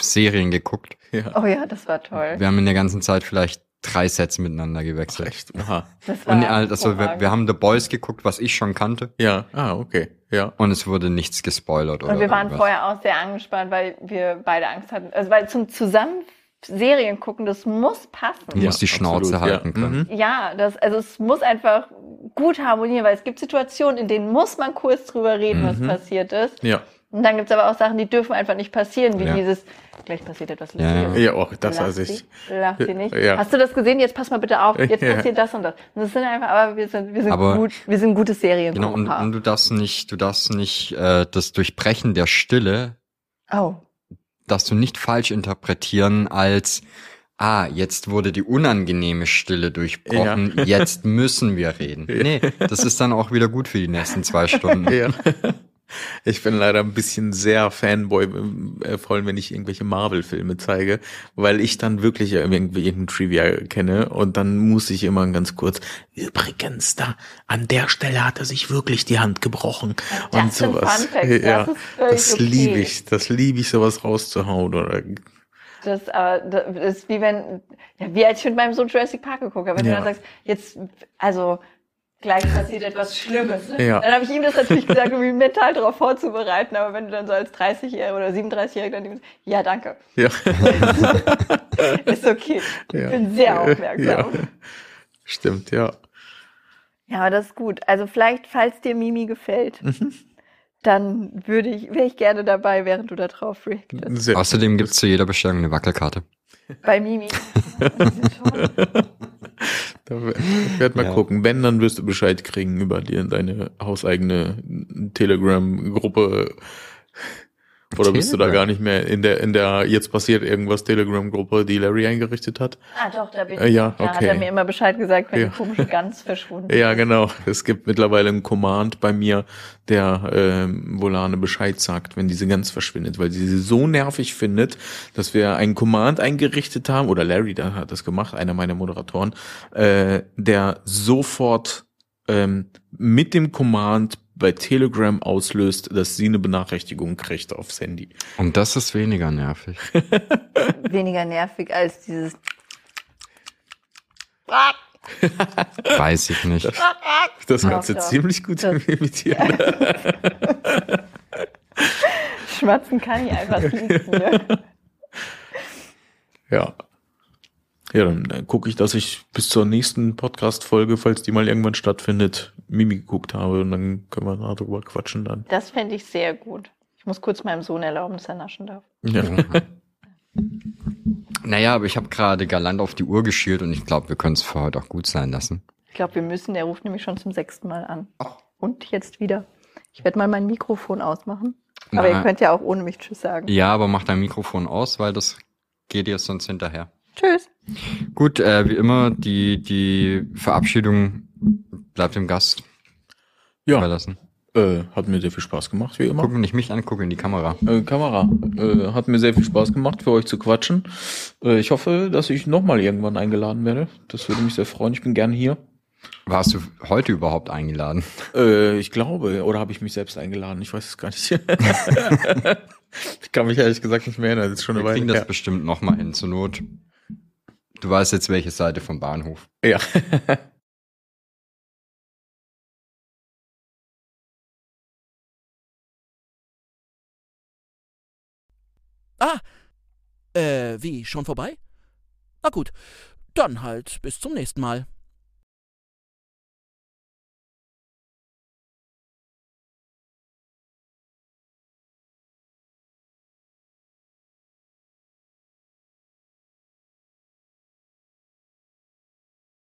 Serien geguckt. ja. Oh ja, das war toll. Wir haben in der ganzen Zeit vielleicht drei Sets miteinander gewechselt. Echt? Aha. Das war Und äh, also wir, wir haben The Boys geguckt, was ich schon kannte. Ja, ah, okay. Ja. Und es wurde nichts gespoilert oder Und wir waren irgendwas. vorher auch sehr angespannt, weil wir beide Angst hatten. Also weil zum zusammen Serien gucken, das muss passen. Du musst die Schnauze absolut, halten ja. können. Mhm. Ja, das, also es muss einfach gut harmonieren, weil es gibt Situationen, in denen muss man kurz drüber reden, was Mhm. passiert ist. Ja. Und dann gibt's aber auch Sachen, die dürfen einfach nicht passieren, wie Ja. dieses, gleich passiert etwas Ja, Lustiges. Ja, auch das weiß ich. Lass sie nicht. Ja. Hast du das gesehen? Jetzt pass mal bitte auf. Jetzt Ja. passiert das und das. Und das sind einfach, aber wir sind, wir sind Aber- gut, wir sind gute Serien. Genau, und, und du darfst nicht, du darfst nicht äh, das Durchbrechen der Stille, oh. Darfst du nicht falsch interpretieren als Ah, jetzt wurde die unangenehme Stille durchbrochen, jetzt müssen wir reden. Nee, das ist dann auch wieder gut für die nächsten zwei Stunden. Ja. Ich bin leider ein bisschen sehr Fanboy, äh, vor allem wenn ich irgendwelche Marvel-Filme zeige, weil ich dann wirklich irgendwie irgendein Trivia kenne und dann muss ich immer ganz kurz, übrigens, da, an der Stelle hat er sich wirklich die Hand gebrochen Das und sowas. Fun Facts, das ja, ist das okay. liebe ich, das liebe ich, sowas rauszuhauen oder, Das, aber das ist wie wenn, ja, wie als ich mit meinem Sohn Jurassic Park geguckt habe. Wenn Ja. du dann sagst, jetzt, also, gleich passiert etwas Schlimmes. Ja. Dann habe ich ihm das natürlich gesagt, um ihn mental darauf vorzubereiten. Aber wenn du dann so als 30-Jähriger oder 37-Jähriger dann denkst, ja, danke. ja. Ist okay. Ich Ja. bin sehr aufmerksam. Ja. Stimmt, ja. Ja, aber das ist gut. Also vielleicht, falls dir Mimi gefällt, Mhm. dann würde ich, wäre ich gerne dabei, während du da drauf reactest. Sehr Außerdem gibt's zu jeder Bestellung eine Wackelkarte. Bei Mimi. Da werd mal Ja. gucken. Wenn, dann wirst du Bescheid kriegen über dir, deine hauseigene Telegram-Gruppe. Oder bist du da Telegram? gar nicht mehr in der, in der jetzt passiert irgendwas Telegram-Gruppe, die Larry eingerichtet hat? Ah, doch, da bin ich. Äh, ja, Da hat okay. er mir immer Bescheid gesagt, wenn Ja. die komische Gans verschwunden ist. Ja, genau. Es gibt mittlerweile einen Command bei mir, der ähm, Volane Bescheid sagt, wenn diese Gans verschwindet, weil sie sie so nervig findet, dass wir einen Command eingerichtet haben, oder Larry da hat das gemacht, einer meiner Moderatoren, äh, der sofort ähm, mit dem Command bei Telegram auslöst, dass sie eine Benachrichtigung kriegt aufs Handy. Und das ist weniger nervig. Weniger nervig als dieses. Weiß ich nicht. Das kannst du ja. ziemlich gut Das- imitieren. Schmatzen kann ich einfach nicht. Ne? Ja. Ja, dann gucke ich, dass ich bis zur nächsten Podcast-Folge, falls die mal irgendwann stattfindet, Mimi geguckt habe und dann können wir darüber quatschen dann. Das fände ich sehr gut. Ich muss kurz meinem Sohn erlauben, dass er naschen darf. Ja. Naja, aber ich habe gerade galant auf die Uhr geschielt und ich glaube, wir können es für heute auch gut sein lassen. Ich glaube, wir müssen. Der ruft nämlich schon zum sechsten Mal an. Und jetzt wieder. Ich werde mal mein Mikrofon ausmachen. Aber Na, ihr könnt ja auch ohne mich Tschüss sagen. Ja, aber mach dein Mikrofon aus, weil das geht dir sonst hinterher. Tschüss. Gut, äh, wie immer, die, die Verabschiedung bleibt dem Gast Ja, überlassen. äh, hat mir sehr viel Spaß gemacht, wie immer. Guck nicht mich an, guck in die Kamera. Äh, Kamera, äh, hat mir sehr viel Spaß gemacht, für euch zu quatschen. Äh, ich hoffe, dass ich nochmal irgendwann eingeladen werde. Das würde mich sehr freuen. Ich bin gern hier. Warst du heute überhaupt eingeladen? Äh, ich glaube, oder habe ich mich selbst eingeladen? Ich weiß es gar nicht. ich kann mich ehrlich gesagt nicht mehr erinnern. Das ist schon eine Wir Weile kriegen das her. bestimmt noch mal hin, zur Not. Du weißt jetzt, welche Seite vom Bahnhof. Ja. Ah, äh, wie, schon vorbei? Na gut, dann halt bis zum nächsten Mal.